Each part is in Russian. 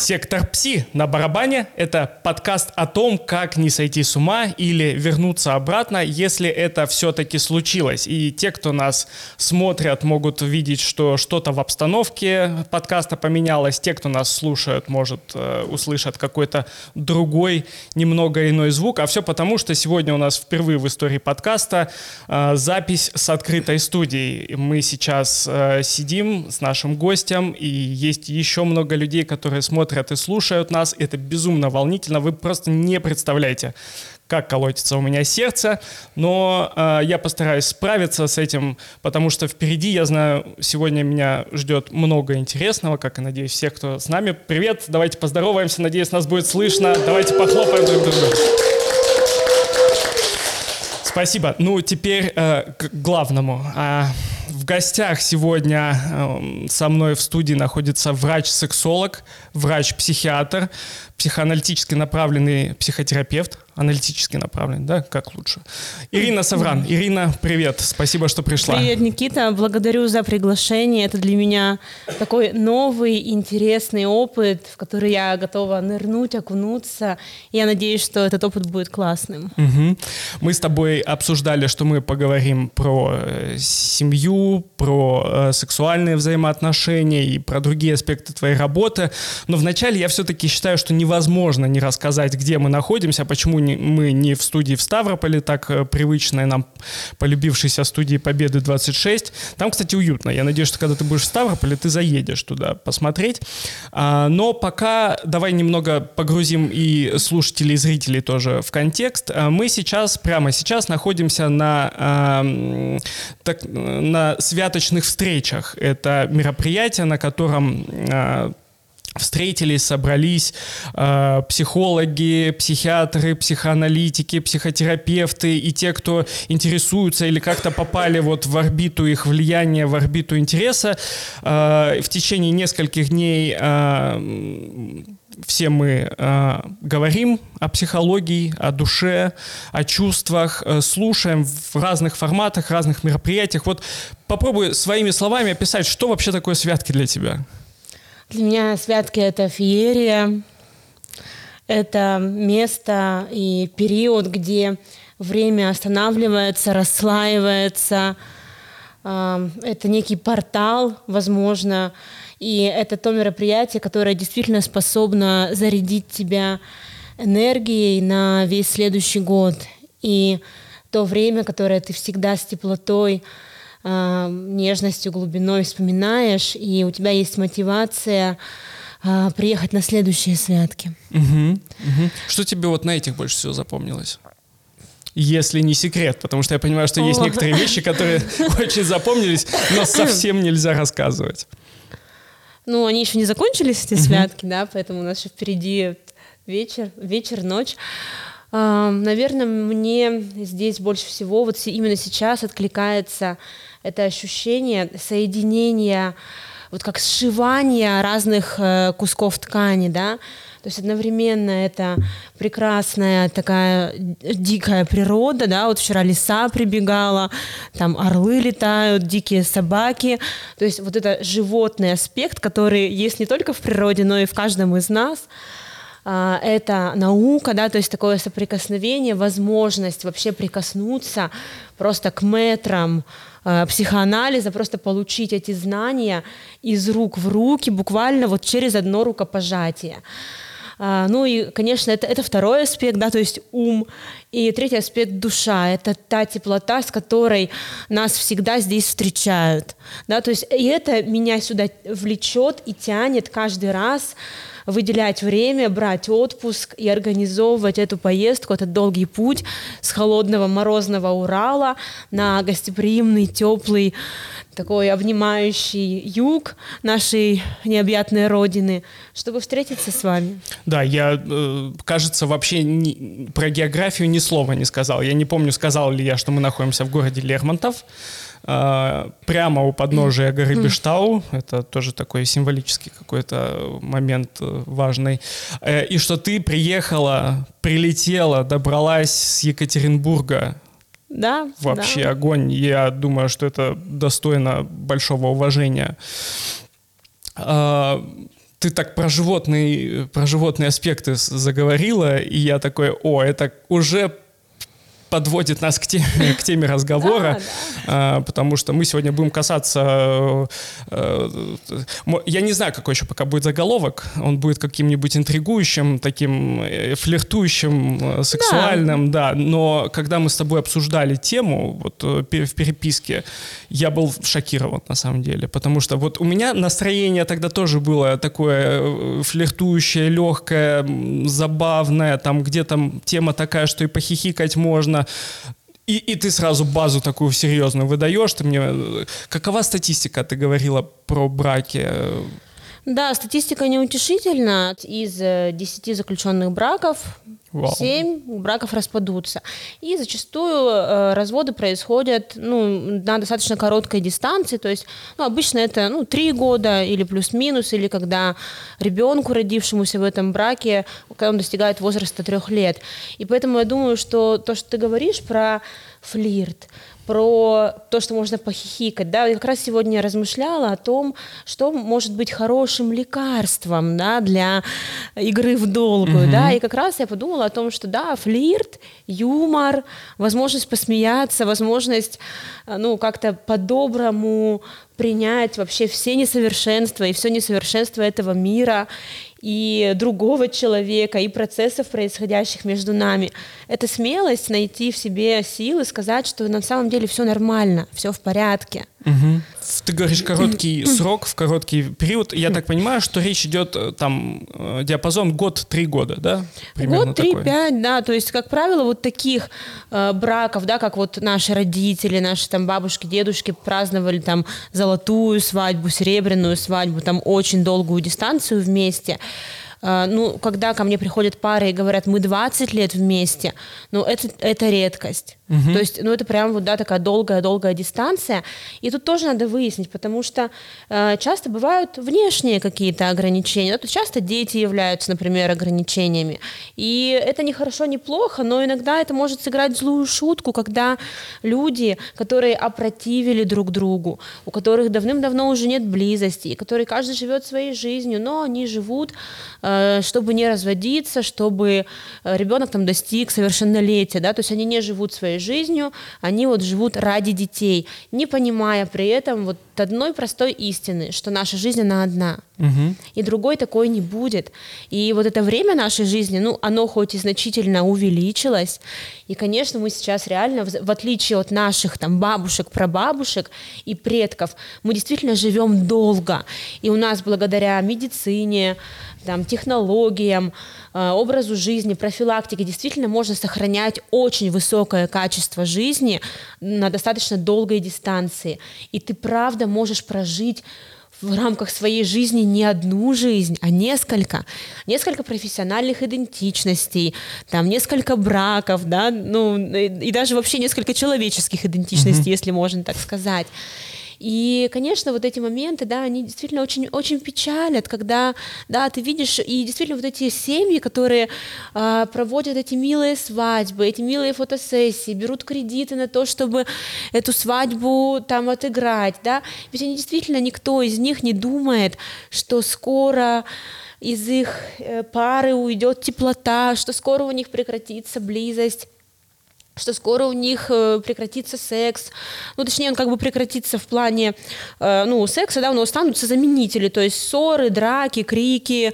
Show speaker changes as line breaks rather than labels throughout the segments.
Сектор Пси на барабане – это подкаст о том, как не сойти с ума или вернуться обратно, если это все-таки случилось. И те, кто нас смотрят, могут видеть, что что-то в обстановке подкаста поменялось. Те, кто нас слушают, может, э, услышат какой-то другой, немного иной звук. А все потому, что сегодня у нас впервые в истории подкаста э, запись с открытой студией. Мы сейчас э, сидим с нашим гостем, и есть еще много людей, которые смотрят смотрят и слушают нас. Это безумно волнительно. Вы просто не представляете, как колотится у меня сердце, но э, я постараюсь справиться с этим, потому что впереди, я знаю, сегодня меня ждет много интересного, как и, надеюсь, всех, кто с нами. Привет, давайте поздороваемся, надеюсь, нас будет слышно. Давайте похлопаем друг другу. Спасибо. Ну, теперь э, к главному. А, гостях сегодня э, со мной в студии находится врач-сексолог, врач-психиатр, психоаналитически направленный психотерапевт, аналитически направленный, да, как лучше. Ирина Савран. Ирина, привет, спасибо, что пришла.
Привет, Никита, благодарю за приглашение. Это для меня такой новый, интересный опыт, в который я готова нырнуть, окунуться. Я надеюсь, что этот опыт будет классным.
Угу. Мы с тобой обсуждали, что мы поговорим про э, семью, про э, сексуальные взаимоотношения и про другие аспекты твоей работы. Но вначале я все-таки считаю, что не невозможно не рассказать, где мы находимся, почему не, мы не в студии в Ставрополе, так э, привычной нам полюбившейся студии Победы 26. Там, кстати, уютно. Я надеюсь, что когда ты будешь в Ставрополе, ты заедешь туда посмотреть. А, но пока давай немного погрузим и слушателей, и зрителей тоже в контекст. А, мы сейчас, прямо сейчас находимся на, так, на святочных встречах. Это мероприятие, на котором а, встретились, собрались э, психологи, психиатры, психоаналитики, психотерапевты и те, кто интересуются или как-то попали вот в орбиту их влияния, в орбиту интереса. Э, в течение нескольких дней э, все мы э, говорим о психологии, о душе, о чувствах, э, слушаем в разных форматах, разных мероприятиях. Вот попробуй своими словами описать, что вообще такое святки для тебя.
Для меня святки — это феерия, это место и период, где время останавливается, расслаивается. Это некий портал, возможно, и это то мероприятие, которое действительно способно зарядить тебя энергией на весь следующий год. И то время, которое ты всегда с теплотой э, нежностью, глубиной вспоминаешь, и у тебя есть мотивация э, приехать на следующие святки.
Угу, угу. Что тебе вот на этих больше всего запомнилось? Если не секрет, потому что я понимаю, что О. есть некоторые вещи, которые очень запомнились, но совсем нельзя рассказывать.
Ну, они еще не закончились, эти святки, да, поэтому у нас еще впереди вечер, вечер, ночь. Наверное, мне здесь больше всего вот именно сейчас откликается это ощущение соединения, вот как сшивания разных э, кусков ткани, да, то есть одновременно это прекрасная такая дикая природа, да, вот вчера лиса прибегала, там орлы летают, дикие собаки, то есть вот это животный аспект, который есть не только в природе, но и в каждом из нас, это наука, да, то есть такое соприкосновение, возможность вообще прикоснуться просто к метрам э, психоанализа, просто получить эти знания из рук в руки, буквально вот через одно рукопожатие. А, ну и, конечно, это, это второй аспект, да, то есть ум. И третий аспект – душа. Это та теплота, с которой нас всегда здесь встречают. Да, то есть и это меня сюда влечет и тянет каждый раз выделять время, брать отпуск и организовывать эту поездку, этот долгий путь с холодного морозного Урала на гостеприимный, теплый, такой обнимающий юг нашей необъятной родины, чтобы встретиться с вами.
Да, я, э, кажется, вообще не, про географию ни слова не сказал. Я не помню, сказал ли я, что мы находимся в городе Лермонтов. А, прямо у подножия горы Бештау. Это тоже такой символический какой-то момент э, важный. Э, и что ты приехала, прилетела, добралась с Екатеринбурга.
Да.
Вообще
да.
огонь. Я думаю, что это достойно большого уважения. А, ты так про животные, про животные аспекты заговорила, и я такой, о, это уже подводит нас к теме, к теме разговора, да, да. потому что мы сегодня будем касаться... Э, э, я не знаю, какой еще пока будет заголовок. Он будет каким-нибудь интригующим, таким э, флиртующим, сексуальным, да. да. Но когда мы с тобой обсуждали тему вот, в переписке, я был шокирован на самом деле, потому что вот у меня настроение тогда тоже было такое флиртующее, легкое, забавное, там где там тема такая, что и похихикать можно, и, и ты сразу базу такую серьезную выдаешь. Ты мне... Какова статистика, ты говорила про браки?
Да, статистика неутешительна. Из 10 э, заключенных браков Вау. 7 браков распадутся. И зачастую э, разводы происходят ну, на достаточно короткой дистанции. То есть ну, обычно это ну, 3 года или плюс-минус, или когда ребенку, родившемуся в этом браке, когда он достигает возраста трех лет. И поэтому я думаю, что то, что ты говоришь про флирт, про то, что можно похихикать. Да? Я как раз сегодня размышляла о том, что может быть хорошим лекарством да, для игры в долгую. Mm-hmm. Да? И как раз я подумала о том, что да, флирт, юмор, возможность посмеяться, возможность ну, как-то по-доброму принять вообще все несовершенства и все несовершенство этого мира и другого человека, и процессов, происходящих между нами. Это смелость найти в себе силы, сказать, что на самом деле все нормально, все в порядке.
Угу. Ты говоришь короткий срок, в короткий период. Я так понимаю, что речь идет э, там э, диапазон год-три года, да?
Примерно год, три, пять, да. То есть, как правило, вот таких э, браков, да, как вот наши родители, наши там бабушки, дедушки праздновали там золотую свадьбу, серебряную свадьбу, там очень долгую дистанцию вместе. А, ну, когда ко мне приходят пары и говорят, мы 20 лет вместе, ну, это, это редкость. Угу. То есть, ну, это прям вот, да, такая долгая-долгая дистанция. И тут тоже надо выяснить, потому что э, часто бывают внешние какие-то ограничения. то часто дети являются, например, ограничениями. И это не хорошо, не плохо, но иногда это может сыграть злую шутку, когда люди, которые опротивили друг другу, у которых давным-давно уже нет близости, которые каждый живет своей жизнью, но они живут Э, чтобы не разводиться, чтобы э, ребенок там достиг совершеннолетия, да, то есть они не живут своей жизнью, они вот живут ради детей, не понимая при этом вот одной простой истины, что наша жизнь, она одна. Угу. И другой такой не будет. И вот это время нашей жизни, ну, оно хоть и значительно увеличилось, и, конечно, мы сейчас реально, в отличие от наших там бабушек, прабабушек и предков, мы действительно живем долго. И у нас благодаря медицине, там, технологиям, э, образу жизни, профилактике действительно можно сохранять очень высокое качество жизни на достаточно долгой дистанции. И ты правда можешь прожить в рамках своей жизни не одну жизнь, а несколько. Несколько профессиональных идентичностей, там несколько браков, да, ну и, и даже вообще несколько человеческих идентичностей, mm-hmm. если можно так сказать. И, конечно, вот эти моменты, да, они действительно очень, очень печалят, когда, да, ты видишь, и действительно вот эти семьи, которые э, проводят эти милые свадьбы, эти милые фотосессии, берут кредиты на то, чтобы эту свадьбу там отыграть, да, ведь они действительно, никто из них не думает, что скоро из их э, пары уйдет теплота, что скоро у них прекратится близость что скоро у них э, прекратится секс, ну, точнее, он как бы прекратится в плане, э, ну, секса, да, у него останутся заменители, то есть ссоры, драки, крики,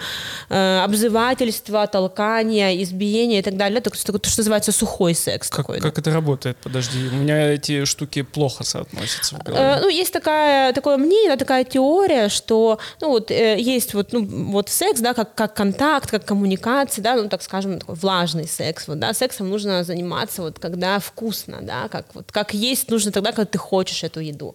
э, обзывательства, толкания, избиения и так далее, то, что, то, что называется сухой секс.
Как,
такой,
как да. это работает? Подожди, у меня эти штуки плохо соотносятся.
Э, ну, есть такая, такое мнение, да, такая теория, что, ну, вот, э, есть вот, ну, вот секс, да, как, как контакт, как коммуникация, да, ну, так скажем, такой влажный секс, вот, да, сексом нужно заниматься вот когда вкусно, да, как, вот, как есть нужно тогда, когда ты хочешь эту еду.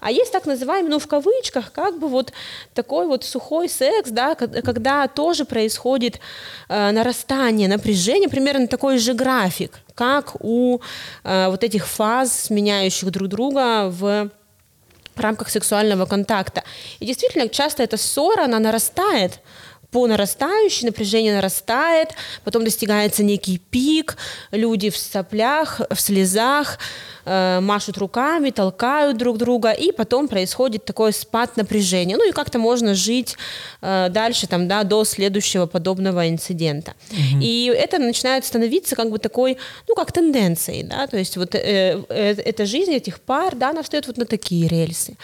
А есть так называемый, ну, в кавычках, как бы вот такой вот сухой секс, да, когда тоже происходит э, нарастание напряжения, примерно такой же график, как у э, вот этих фаз, сменяющих друг друга в рамках сексуального контакта. И действительно, часто эта ссора, она нарастает, по нарастающей, напряжение нарастает, потом достигается некий пик, люди в соплях, в слезах, э, машут руками, толкают друг друга, и потом происходит такой спад напряжения. Ну и как-то можно жить э, дальше, там, да, до следующего подобного инцидента. Угу. И это начинает становиться как бы такой, ну, как тенденцией, да, то есть вот э, э, эта жизнь этих пар, да, она встает вот на такие рельсы.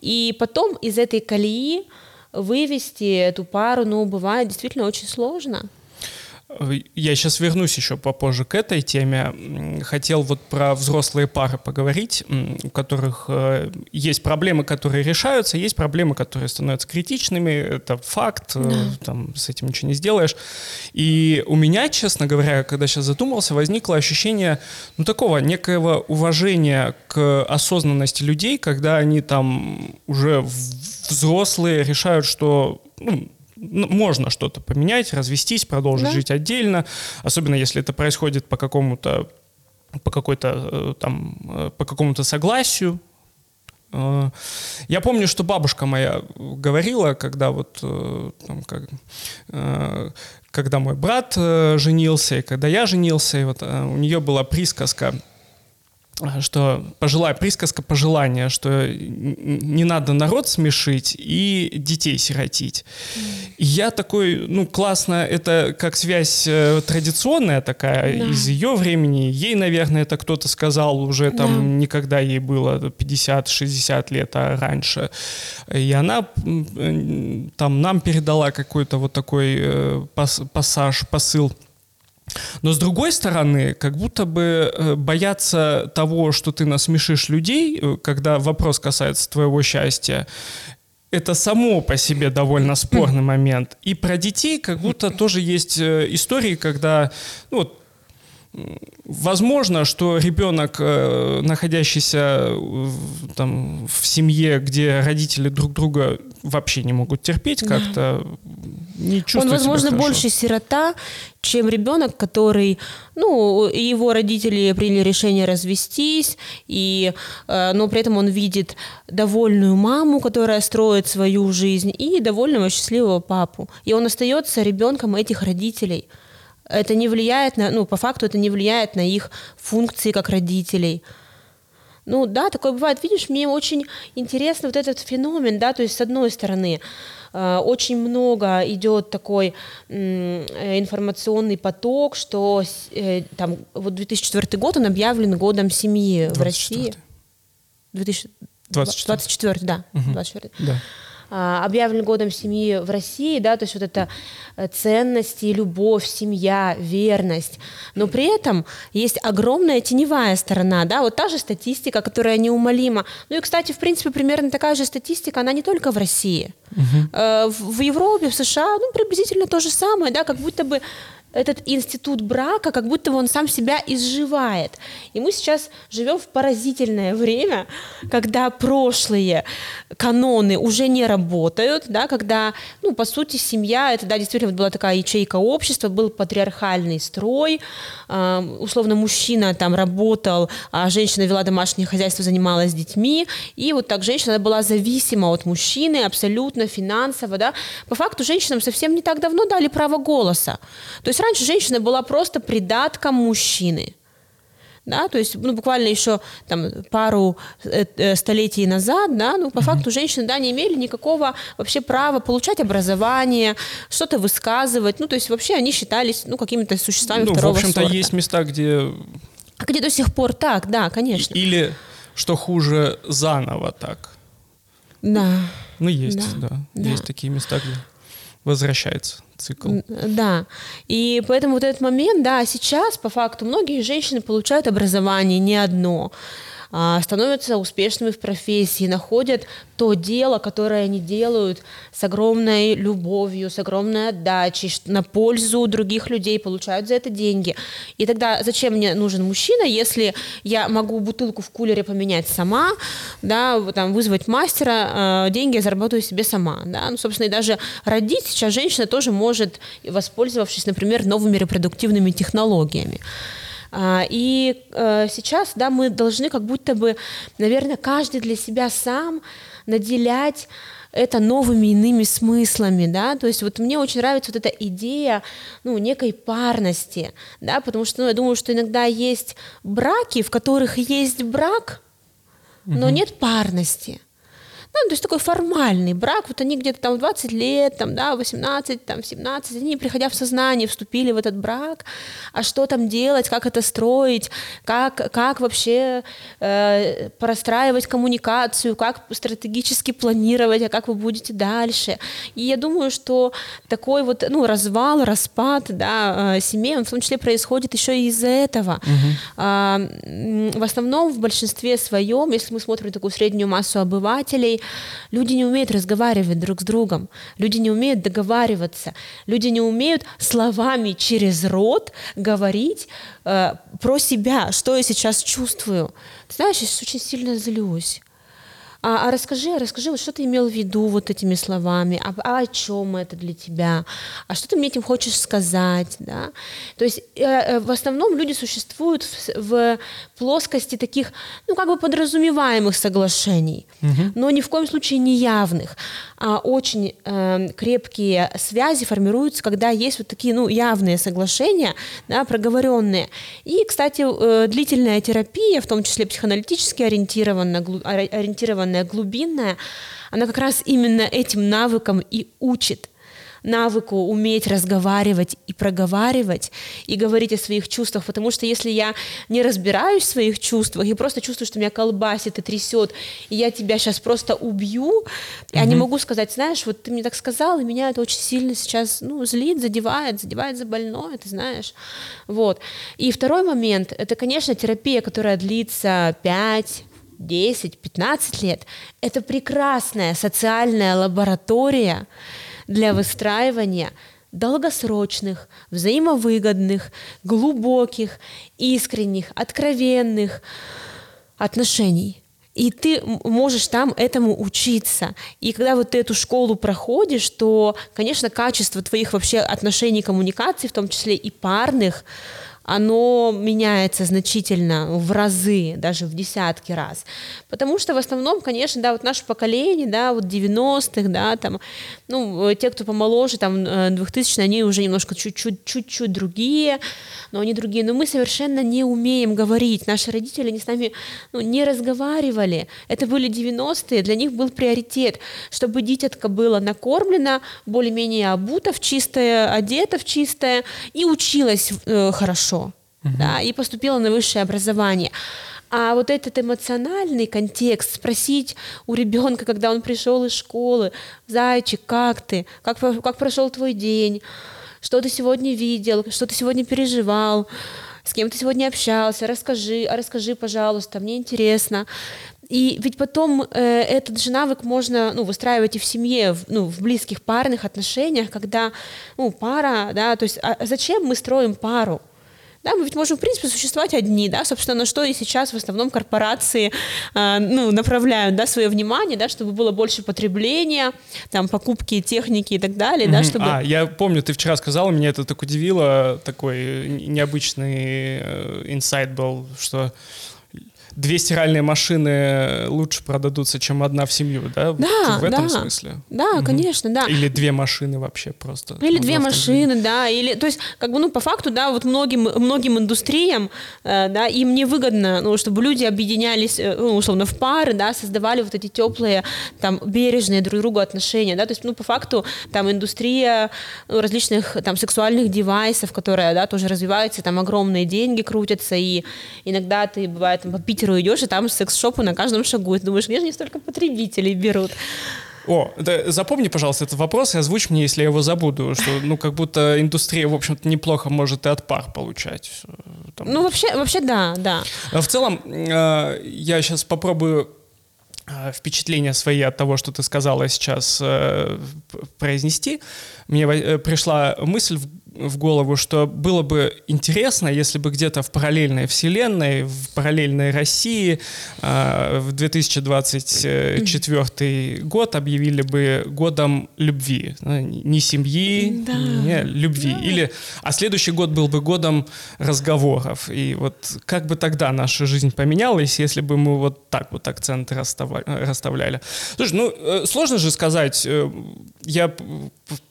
И потом из этой колеи вывести эту пару, ну, бывает действительно очень сложно.
Я сейчас вернусь еще попозже к этой теме. Хотел вот про взрослые пары поговорить, у которых э, есть проблемы, которые решаются, есть проблемы, которые становятся критичными. Это факт, э, да. там с этим ничего не сделаешь. И у меня, честно говоря, когда сейчас задумался, возникло ощущение, ну, такого некоего уважения к осознанности людей, когда они там уже взрослые решают, что ну, можно что-то поменять, развестись, продолжить да. жить отдельно, особенно если это происходит по какому-то по какой-то э, там э, по какому-то согласию. Э, я помню, что бабушка моя говорила, когда вот там, как, когда мой брат женился и когда я женился, и вот у нее была присказка что пожилая присказка пожелания, что не надо народ смешить и детей сиротить. И я такой, ну, классно, это как связь э, традиционная такая да. из ее времени. Ей, наверное, это кто-то сказал уже там, да. никогда ей было 50-60 лет, а раньше. И она там нам передала какой-то вот такой э, пассаж, посыл но с другой стороны, как будто бы э, бояться того, что ты насмешишь людей, э, когда вопрос касается твоего счастья, это само по себе довольно спорный момент. И про детей как будто тоже есть э, истории, когда ну, вот, Возможно, что ребенок, находящийся там, в семье, где родители друг друга вообще не могут терпеть, как-то не чувствует
Он, возможно,
себя
больше сирота, чем ребенок, который, ну, его родители приняли решение развестись, и, э, но при этом он видит довольную маму, которая строит свою жизнь, и довольного счастливого папу. И он остается ребенком этих родителей. Это не влияет на, ну, по факту это не влияет на их функции как родителей. Ну да, такое бывает. Видишь, мне очень интересно вот этот феномен, да, то есть с одной стороны, Э, очень много идет такой информационный поток, что э, там вот 2004 год он объявлен годом семьи 24. в России. 2024, 24, да, угу. 24. Да. А, объявлен годом семьи в России, да, то есть вот это э, ценности, любовь, семья, верность, но при этом есть огромная теневая сторона, да, вот та же статистика, которая неумолима. Ну и, кстати, в принципе, примерно такая же статистика, она не только в России. Угу. В Европе, в США, ну, приблизительно то же самое, да, как будто бы этот институт брака, как будто бы он сам себя изживает. И мы сейчас живем в поразительное время, когда прошлые каноны уже не работают, да, когда, ну, по сути, семья, это, да, действительно была такая ячейка общества, был патриархальный строй, э, условно, мужчина там работал, а женщина вела домашнее хозяйство, занималась детьми, и вот так женщина была зависима от мужчины абсолютно финансово, да. По факту женщинам совсем не так давно дали право голоса. То есть раньше женщина была просто придатком мужчины. Да, то есть, ну, буквально еще там пару э, э, столетий назад, да, ну, по mm-hmm. факту женщины, да, не имели никакого вообще права получать образование, что-то высказывать, ну, то есть вообще они считались, ну, какими-то существами ну, второго
в общем-то,
сорта.
есть места, где...
А где до сих пор так, да, конечно.
Или, что хуже, заново так.
Да.
Ну, есть, да. да. да. Есть такие места, где возвращается цикл.
Да. И поэтому вот этот момент, да, сейчас по факту многие женщины получают образование не одно. А, становятся успешными в профессии, находят то дело, которое они делают с огромной любовью, с огромной отдачей, на пользу других людей, получают за это деньги. И тогда зачем мне нужен мужчина, если я могу бутылку в кулере поменять сама, да, там, вызвать мастера, а, деньги я заработаю себе сама. Да? Ну, собственно, и даже родить сейчас женщина тоже может, воспользовавшись, например, новыми репродуктивными технологиями. А, и э, сейчас, да, мы должны как будто бы, наверное, каждый для себя сам наделять это новыми иными смыслами, да, то есть вот мне очень нравится вот эта идея, ну, некой парности, да, потому что, ну, я думаю, что иногда есть браки, в которых есть брак, но нет парности. Ну, то есть такой формальный брак, вот они где-то там в 20 лет, там, да, 18, там, 17, они, приходя в сознание, вступили в этот брак, а что там делать, как это строить, как, как вообще э, простраивать коммуникацию, как стратегически планировать, а как вы будете дальше. И я думаю, что такой вот, ну, развал, распад, да, э, семей, он в том числе происходит еще и из-за этого. Угу. А, в основном в большинстве своем, если мы смотрим такую среднюю массу обывателей, Люди не умеют разговаривать друг с другом, люди не умеют договариваться, люди не умеют словами через рот говорить э, про себя, что я сейчас чувствую. Ты знаешь, я сейчас очень сильно злюсь а, а расскажи, расскажи, вот что ты имел в виду вот этими словами, а, а о чем это для тебя, а что ты мне этим хочешь сказать, да? То есть э, э, в основном люди существуют в, в плоскости таких, ну как бы подразумеваемых соглашений, угу. но ни в коем случае не явных, очень э, крепкие связи формируются, когда есть вот такие, ну явные соглашения, да, проговоренные. И, кстати, э, длительная терапия, в том числе психоаналитически ориентированная, ориентированная глубинная, она как раз именно этим навыкам и учит навыку уметь разговаривать и проговаривать, и говорить о своих чувствах, потому что если я не разбираюсь в своих чувствах и просто чувствую, что меня колбасит и трясет, и я тебя сейчас просто убью, угу. я не могу сказать, знаешь, вот ты мне так сказал, и меня это очень сильно сейчас, ну, злит, задевает, задевает за больное, ты знаешь, вот. И второй момент, это, конечно, терапия, которая длится 5 10-15 лет, это прекрасная социальная лаборатория для выстраивания долгосрочных, взаимовыгодных, глубоких, искренних, откровенных отношений. И ты можешь там этому учиться. И когда вот ты эту школу проходишь, то, конечно, качество твоих вообще отношений, коммуникаций, в том числе и парных, оно меняется значительно в разы, даже в десятки раз. Потому что в основном, конечно, да, вот наше поколение, да, вот 90-х, да, там, ну, те, кто помоложе, там, 2000 э, они уже немножко чуть-чуть, чуть-чуть другие, но они другие. Но мы совершенно не умеем говорить. Наши родители не с нами ну, не разговаривали. Это были 90-е, для них был приоритет, чтобы дитятка была накормлена, более-менее обута в чистое, одета в чистое и училась э, хорошо, угу. да, и поступила на высшее образование. А вот этот эмоциональный контекст, спросить у ребенка, когда он пришел из школы, зайчик, как ты, как, как прошел твой день, что ты сегодня видел, что ты сегодня переживал, с кем ты сегодня общался, расскажи, а расскажи, пожалуйста, мне интересно. И ведь потом э, этот же навык можно ну, выстраивать и в семье, в, ну, в близких парных отношениях, когда ну, пара, да, то есть а зачем мы строим пару? Да, мы ведь можем, в принципе, существовать одни, да, собственно, на что и сейчас в основном корпорации э, ну, направляют, да, свое внимание, да, чтобы было больше потребления, там, покупки техники и так далее, mm-hmm. да, чтобы...
А, я помню, ты вчера сказала, меня это так удивило, такой необычный э, инсайт был, что две стиральные машины лучше продадутся, чем одна в семью, да?
Да,
в этом
да.
смысле.
Да, угу. конечно, да.
Или две машины вообще просто.
Или две машины, да. Или, то есть, как бы, ну, по факту, да, вот многим, многим индустриям, э, да, им невыгодно, ну, чтобы люди объединялись, э, ну, условно, в пары, да, создавали вот эти теплые, там, бережные друг другу отношения, да, то есть, ну, по факту, там, индустрия ну, различных, там, сексуальных девайсов, которая, да, тоже развивается, там, огромные деньги крутятся, и иногда ты, бывает, там, попить Питеру идешь, и там секс-шопы на каждом шагу. И ты думаешь, где же не столько потребителей берут?
О, да, запомни, пожалуйста, этот вопрос и озвучь мне, если я его забуду, что, ну, как будто индустрия, в общем-то, неплохо может и от пар получать. Э,
там. Ну, вообще, вообще, да, да.
В целом, э, я сейчас попробую э, впечатления свои от того, что ты сказала сейчас, произнести. Мне пришла мысль в голову, что было бы интересно, если бы где-то в параллельной вселенной, в параллельной России э, в 2024 год объявили бы годом любви. Ну, не семьи, да. не любви. Да. Или, а следующий год был бы годом разговоров. И вот как бы тогда наша жизнь поменялась, если бы мы вот так вот акценты расставляли. Слушай, ну, э, сложно же сказать, э, я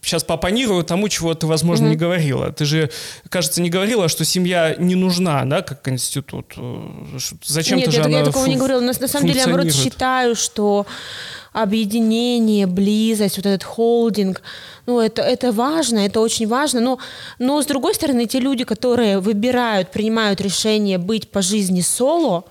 сейчас попонирую тому, чего ты, возможно, угу. не говорила. Ты же, кажется, не говорила, что семья не нужна, да, как институт. Зачем
Нет,
ты же
я, я такого не говорила. На, на самом деле, я, наоборот, считаю, что объединение, близость, вот этот холдинг, ну, это, это важно, это очень важно, но, но, с другой стороны, те люди, которые выбирают, принимают решение быть по жизни соло,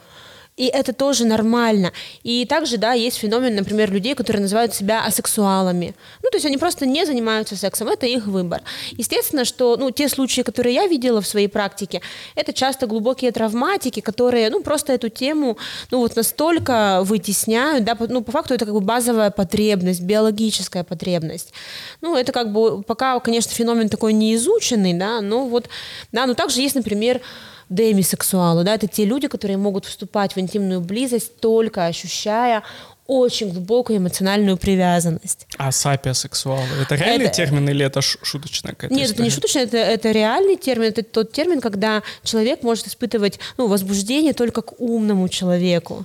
и это тоже нормально. И также, да, есть феномен, например, людей, которые называют себя асексуалами. Ну, то есть они просто не занимаются сексом, это их выбор. Естественно, что, ну, те случаи, которые я видела в своей практике, это часто глубокие травматики, которые, ну, просто эту тему, ну, вот настолько вытесняют, да, ну, по факту это как бы базовая потребность, биологическая потребность. Ну, это как бы пока, конечно, феномен такой не изученный, да, но вот, да, но также есть, например, демисексуалы, да, это те люди, которые могут вступать в интимную близость только ощущая очень глубокую эмоциональную привязанность.
А сапиосексуалы — это реальный это... термин или это шуточная какая-то
Нет,
история?
это не шуточная, это, это реальный термин. Это тот термин, когда человек может испытывать ну, возбуждение только к умному человеку.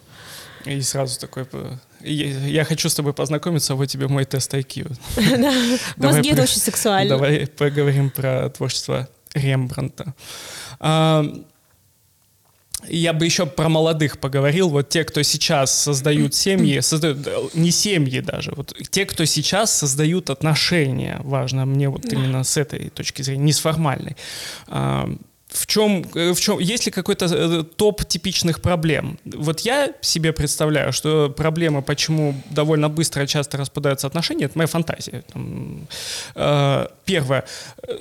И сразу такой я хочу с тобой познакомиться, вот тебе мой тест IQ.
Мозги это очень сексуально.
Давай поговорим про творчество Рембранта. Я бы еще про молодых поговорил. Вот те, кто сейчас создают семьи, создают не семьи даже, вот те, кто сейчас создают отношения, важно мне вот именно с этой точки зрения, не с формальной в чем, э, в чем, есть ли какой-то э, топ типичных проблем? Вот я себе представляю, что проблема, почему довольно быстро часто распадаются отношения, это моя фантазия. Э, первое,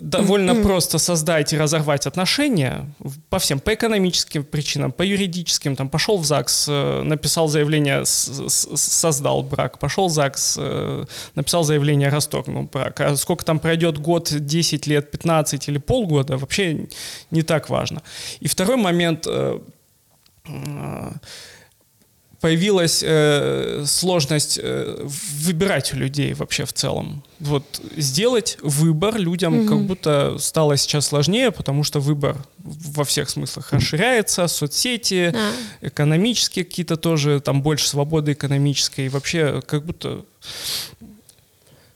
довольно просто создать и разорвать отношения по всем, по экономическим причинам, по юридическим, там, пошел в ЗАГС, написал заявление, создал брак, пошел в ЗАГС, написал заявление, расторгнул брак. А сколько там пройдет год, 10 лет, 15 или полгода, вообще не так важно. И второй момент э, э, появилась э, сложность э, выбирать у людей вообще в целом. Вот сделать выбор людям mm-hmm. как будто стало сейчас сложнее, потому что выбор во всех смыслах расширяется, соцсети, ah. экономические какие-то тоже, там больше свободы экономической, и вообще как будто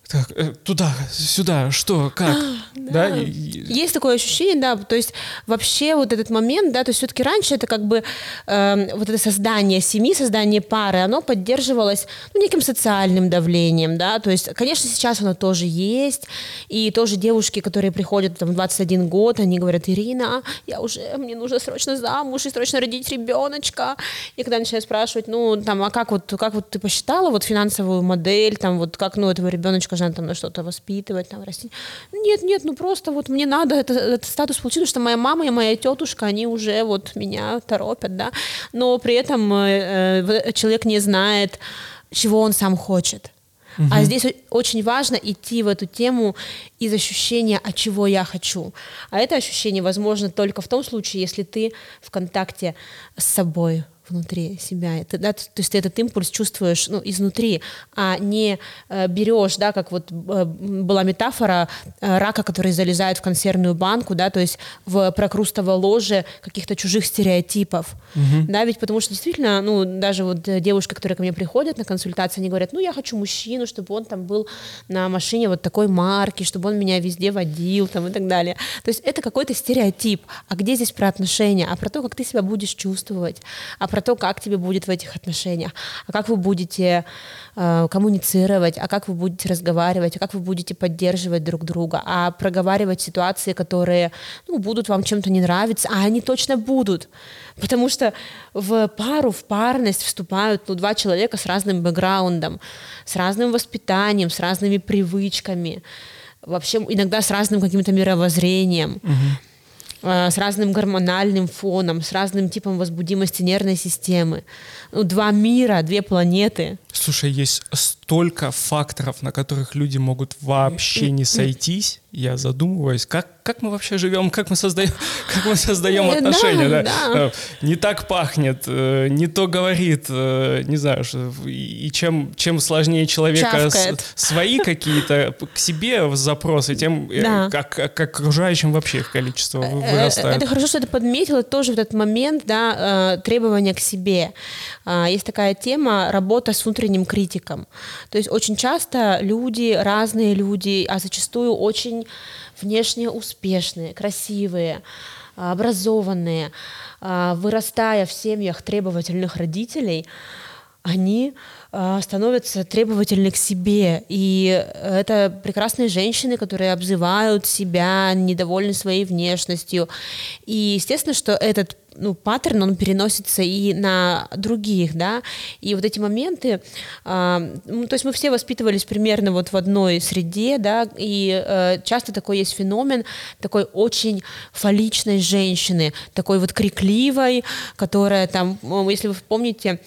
так, э, туда, сюда, что, как, а, да?
да? Есть такое ощущение, да, то есть вообще вот этот момент, да, то есть все-таки раньше это как бы э, вот это создание семьи, создание пары, оно поддерживалось ну, неким социальным давлением, да, то есть, конечно, сейчас оно тоже есть, и тоже девушки, которые приходят там в 21 год, они говорят, Ирина, я уже, мне нужно срочно замуж и срочно родить ребеночка, и когда начинают спрашивать, ну, там, а как вот, как вот ты посчитала вот финансовую модель, там, вот как, ну, этого ребеночка же там на что-то воспитывать, там растить. Нет, нет, ну просто вот мне надо это, этот статус получить, потому что моя мама и моя тетушка, они уже вот меня торопят, да, но при этом э, э человек не знает, чего он сам хочет. Угу. А здесь очень важно идти в эту тему из ощущения, а чего я хочу. А это ощущение возможно только в том случае, если ты в контакте с собой, внутри себя. Это, да, то есть ты этот импульс чувствуешь ну, изнутри, а не э, берешь, да, как вот э, была метафора э, рака, который залезает в консервную банку, да, то есть в прокрустово ложе каких-то чужих стереотипов, угу. да, ведь потому что действительно, ну, даже вот девушки, которые ко мне приходят на консультации, они говорят, ну, я хочу мужчину, чтобы он там был на машине вот такой марки, чтобы он меня везде водил, там, и так далее. То есть это какой-то стереотип. А где здесь про отношения? А про то, как ты себя будешь чувствовать? А про про то, как тебе будет в этих отношениях, а как вы будете э, коммуницировать, а как вы будете разговаривать, а как вы будете поддерживать друг друга, а проговаривать ситуации, которые ну, будут вам чем-то не нравиться, а они точно будут. Потому что в пару, в парность вступают ну, два человека с разным бэкграундом, с разным воспитанием, с разными привычками, вообще иногда с разным каким-то мировоззрением. Угу. Э, с разным гормональным фоном, с разным типом возбудимости нервной системы. Ну, два мира, две планеты.
Слушай, есть столько факторов, на которых люди могут вообще не сойтись. Я задумываюсь, как, как мы вообще живем, как мы создаем, как мы создаем
Э,
отношения.
да,
да?
да.
Э, Не так пахнет, э, не то говорит, не знаю, и чем, чем сложнее человека с- свои какие-то к себе запросы, тем
Да.
как, как окружающим вообще их количество вы- вырастает.
Это хорошо, что ты подметила тоже в этот момент, да, требования к себе. А, Есть такая тема работа с внутренним критиком. То есть очень часто люди, разные люди, а зачастую очень внешне успешные, красивые, а, образованные, а, вырастая в семьях требовательных родителей, они становятся требовательны к себе. И это прекрасные женщины, которые обзывают себя, недовольны своей внешностью. И естественно, что этот ну, паттерн, он переносится и на других, да, и вот эти моменты, ну, то есть мы все воспитывались примерно вот в одной среде, да, и э, часто такой есть феномен такой очень фалличной женщины, такой вот крикливой, которая там, если вы помните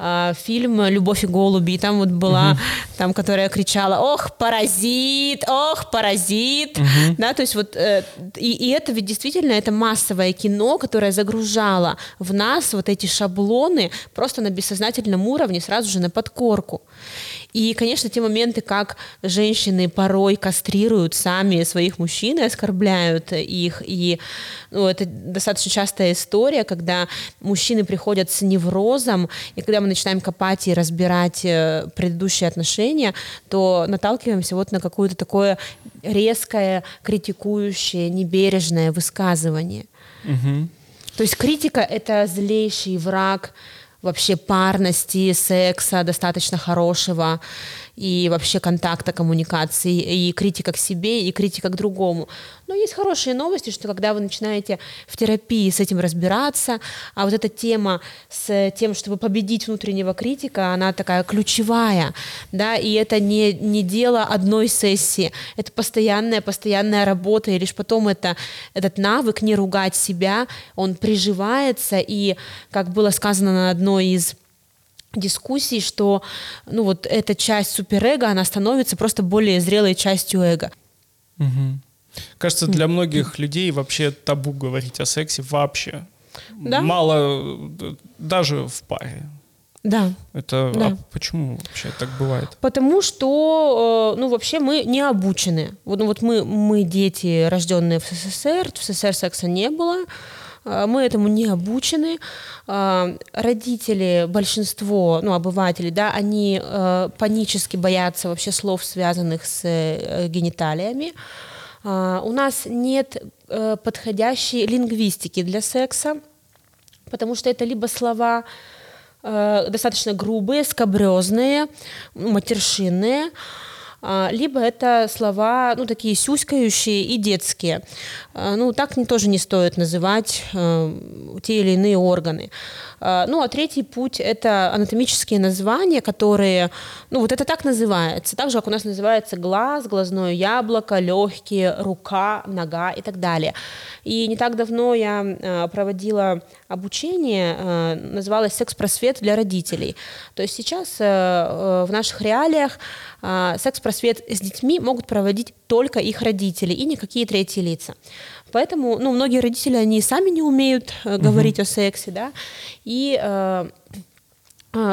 а, фильм «Любовь и голуби», и там вот была, там, которая кричала «Ох, паразит! Ох, паразит!» Да, то есть вот, э, и, и это ведь действительно, это массовое кино, которое загружало в нас вот эти шаблоны просто на бессознательном уровне, сразу же на подкорку. И, конечно, те моменты, как женщины порой кастрируют сами своих мужчин и оскорбляют их, и ну, это достаточно частая история, когда мужчины приходят с неврозом, и когда мы начинаем копать и разбирать э, предыдущие отношения, то наталкиваемся вот на какое-то такое резкое, критикующее, небережное высказывание. То есть критика — это злейший враг вообще парности, секса достаточно хорошего и вообще контакта, коммуникации, и критика к себе, и критика к другому. Но есть хорошие новости, что когда вы начинаете в терапии с этим разбираться, а вот эта тема с тем, чтобы победить внутреннего критика, она такая ключевая, да, и это не, не дело одной сессии, это постоянная, постоянная работа, и лишь потом это, этот навык не ругать себя, он приживается, и, как было сказано на одной из дискуссий, что ну вот эта часть суперэго, она становится просто более зрелой частью эго.
Мгм. Кажется, для многих людей вообще табу говорить о сексе вообще.
Да.
Мало даже в паре.
Да.
Это
Да.
а почему вообще так бывает?
Потому что, э, ну, вообще мы не обучены. Вот, ну, вот мы, мы дети, рожденные в СССР, в СССР секса не было, мы этому не обучены. Э, Родители, большинство, ну, обывателей, да, они э, панически боятся вообще слов, связанных с э, гениталиями. А, У нас нет э, подходящей лингвистики для секса, потому что это либо слова э, достаточно грубые, скобрезные, матершинные, а, либо это слова, ну, такие сюськающие и детские. А, Ну, так тоже не стоит называть э, те или иные органы. А, Ну, а третий путь – это анатомические названия, которые, ну, вот это так называется. Так же, как у нас называется глаз, глазное яблоко, легкие, рука, нога и так далее. И не так давно я проводила обучение, называлось «Секс-просвет для родителей». То есть сейчас в наших реалиях секс-просвет с детьми могут проводить только их родители и никакие третьи лица. Поэтому, ну, многие родители, они сами не умеют э, говорить о сексе, да, и э, а,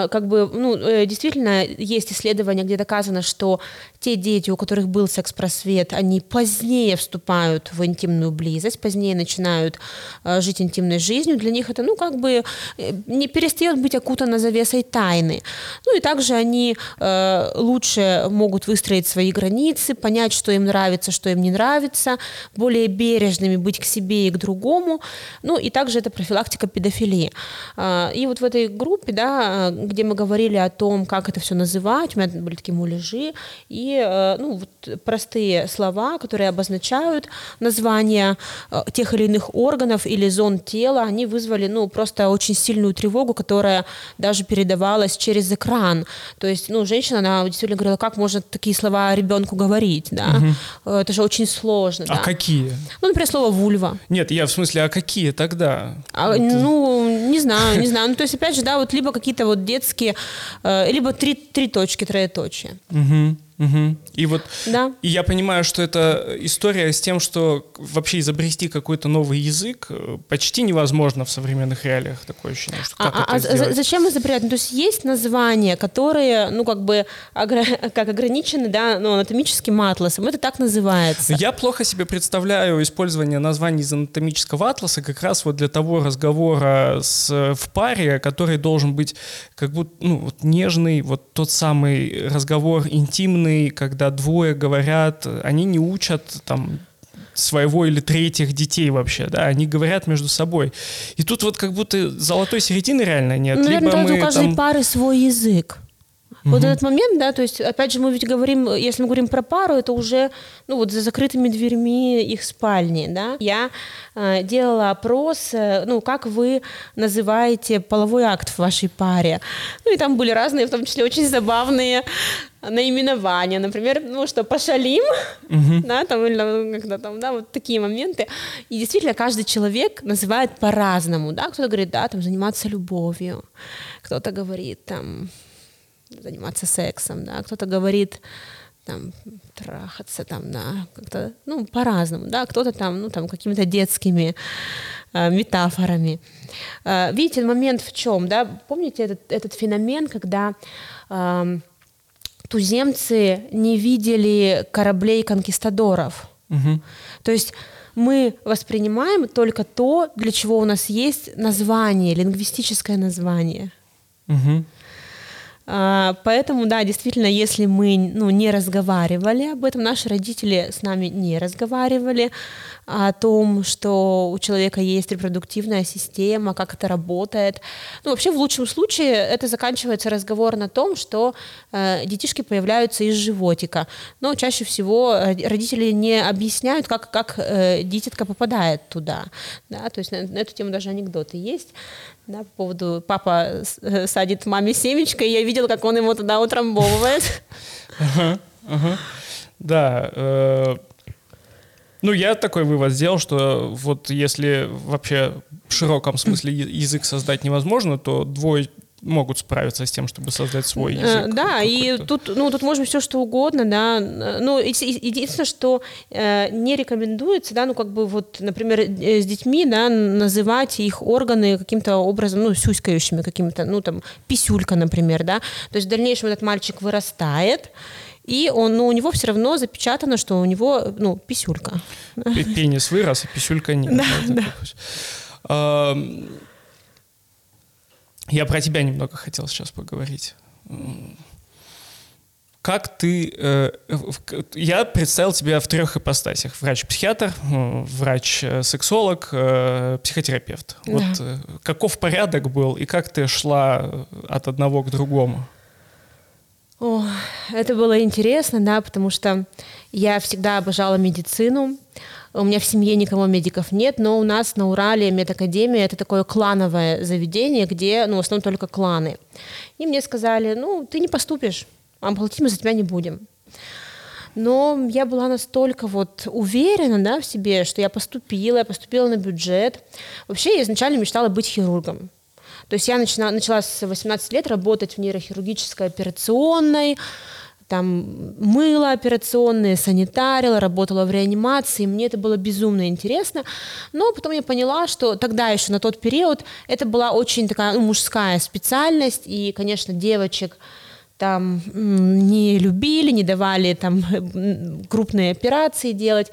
как бы, ну, э, действительно, есть исследования, где доказано, что те дети, у которых был секс-просвет, они позднее вступают в интимную близость, позднее начинают э, жить интимной жизнью. Для них это, ну, как бы э, не перестает быть окутано завесой тайны. Ну, и также они э, лучше могут выстроить свои границы, понять, что им нравится, что им не нравится, более бережными быть к себе и к другому. Ну, и также это профилактика педофилии. А, И вот в этой группе, да, где мы говорили о том, как это все называть, у меня были такие муляжи, и э, ну, вот простые слова, которые обозначают название э, тех или иных органов или зон тела, они вызвали ну, просто очень сильную тревогу, которая даже передавалась через экран. То есть, ну, женщина, она действительно говорила, как можно такие слова ребенку говорить, да? Э, Это же очень сложно,
А
да?
какие?
Ну, например, слово вульва.
Нет, я в смысле, а какие тогда?
А, ну, не знаю, не знаю. Ну, то есть, опять же, да, вот либо какие-то вот вот детские, э, либо три, три точки, троеточие.
Угу. Угу. И вот
да.
и я понимаю, что это история с тем, что вообще изобрести какой-то новый язык э, почти невозможно в современных реалиях. Такое ощущение, что
а, а
сделать?
зачем изобретать? Ну, то есть есть названия, которые, ну, как бы, огр- как ограничены, да, ну, анатомическим атласом. Это так называется.
Я плохо себе представляю использование названий из анатомического атласа как раз вот для того разговора с, в паре, который должен быть как будто, ну, вот нежный, вот тот самый разговор интимный, интимный, когда двое говорят, они не учат там своего или третьих детей вообще, да, они говорят между собой. И тут вот как будто золотой середины реально нет.
Наверное,
Либо мы
у каждой
там...
пары свой язык. Вот этот момент, да, то есть, опять же, мы ведь говорим, если мы говорим про пару, это уже, ну, вот за закрытыми дверьми их спальни, да. Я э, делала опрос, э, ну, как вы называете половой акт в вашей паре. Ну, и там были разные, в том числе очень забавные наименования, например, ну что, пошалим, uh-huh. да, там, или ну, когда там, да, вот такие моменты. И действительно, каждый человек называет по-разному, да, кто-то говорит, да, там, заниматься любовью, кто-то говорит, там, заниматься сексом, да, кто-то говорит, там, трахаться, там, да, как-то, ну, по-разному, да, кто-то там, ну, там, какими-то детскими э, метафорами. Э, видите, момент в чем, да, помните этот, этот феномен, когда э, туземцы не видели кораблей конкистадоров.
Угу.
То есть мы воспринимаем только то, для чего у нас есть название, лингвистическое название.
Угу.
А, поэтому, да, действительно, если мы ну, не разговаривали об этом, наши родители с нами не разговаривали о том, что у человека есть репродуктивная система, как это работает. Ну, вообще, в лучшем случае это заканчивается разговор на том, что э, детишки появляются из животика. Но чаще всего э, родители не объясняют, как, как э, дитятка попадает туда. Да? То есть на, на эту тему даже анекдоты есть да, по поводу папа э, садит маме семечко, и я видела, как он его туда утрамбовывает.
Да. Э, ну, я такой вывод сделал, что вот если вообще в широком смысле язык создать невозможно, то двое могут справиться с тем, чтобы создать свой э, язык.
Да, и тут, ну, тут быть все что угодно, да. Ну, единственное, что э, не рекомендуется, да, ну, как бы вот, например, э, с детьми, да, называть их органы каким-то образом, ну, сюськающими какими-то, ну, там, писюлька, например, да. То есть в дальнейшем этот мальчик вырастает, и он, ну, у него все равно запечатано, что у него, ну, писюлька.
Пенис вырос, а писюлька нет.
Да,
да. Я про тебя немного хотел сейчас поговорить. Как ты... Э, я представил тебя в трех ипостасях. Врач-психиатр, врач-сексолог, э, психотерапевт. Да. Вот э, каков порядок был и как ты шла от одного к другому?
О, это было интересно, да, потому что я всегда обожала медицину. У меня в семье никого медиков нет, но у нас на Урале медакадемия — это такое клановое заведение, где, ну, в основном только кланы. И мне сказали, ну, ты не поступишь, а платить мы за тебя не будем. Но я была настолько вот уверена да, в себе, что я поступила, я поступила на бюджет. Вообще я изначально мечтала быть хирургом. То есть я начала, начала с 18 лет работать в нейрохирургической операционной, там мыла операционные, санитарила, работала в реанимации, мне это было безумно интересно, но потом я поняла, что тогда еще на тот период это была очень такая ну, мужская специальность, и, конечно, девочек там не любили, не давали там крупные операции делать,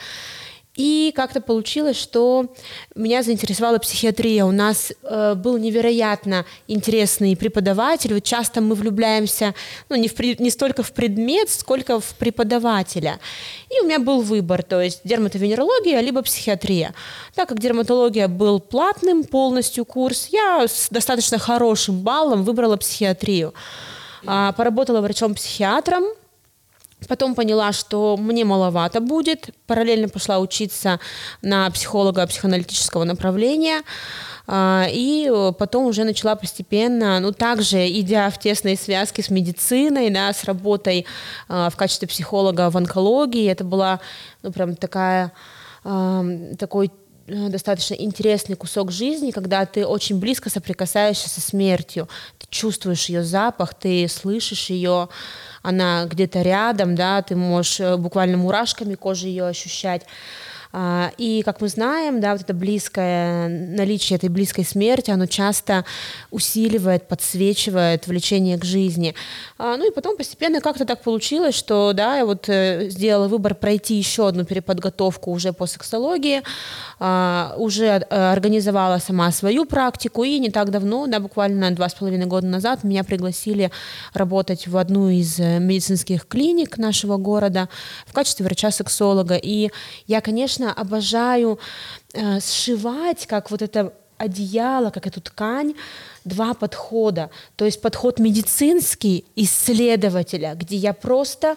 и как-то получилось, что меня заинтересовала психиатрия. У нас э, был невероятно интересный преподаватель. Вот часто мы влюбляемся ну, не, в, не столько в предмет, сколько в преподавателя. И у меня был выбор, то есть дерматовенерология, либо психиатрия. Так как дерматология был платным полностью курс, я с достаточно хорошим баллом выбрала психиатрию. А, поработала врачом-психиатром, Потом поняла, что мне маловато будет. Параллельно пошла учиться на психолога психоаналитического направления. А, и потом уже начала постепенно, ну, также идя в тесные связки с медициной, да, с работой а, в качестве психолога в онкологии. Это была, ну, прям такая, такой э, достаточно интересный кусок жизни, когда ты очень близко соприкасаешься со смертью. Чувствуешь ее запах, ты слышишь ее, она где-то рядом, да, ты можешь э, буквально мурашками кожи ее ощущать. А, и, как мы знаем, да, вот это близкое наличие этой близкой смерти, оно часто усиливает, подсвечивает влечение к жизни. А, ну и потом постепенно как-то так получилось, что, да, я вот э, сделала выбор пройти еще одну переподготовку уже по сексологии, а, уже э, организовала сама свою практику, и не так давно, да, буквально два с половиной года назад меня пригласили работать в одну из э, медицинских клиник нашего города в качестве врача-сексолога. И я, конечно, конечно, обожаю э, сшивать, как вот это одеяло, как эту ткань, два подхода. То есть подход медицинский исследователя, где я просто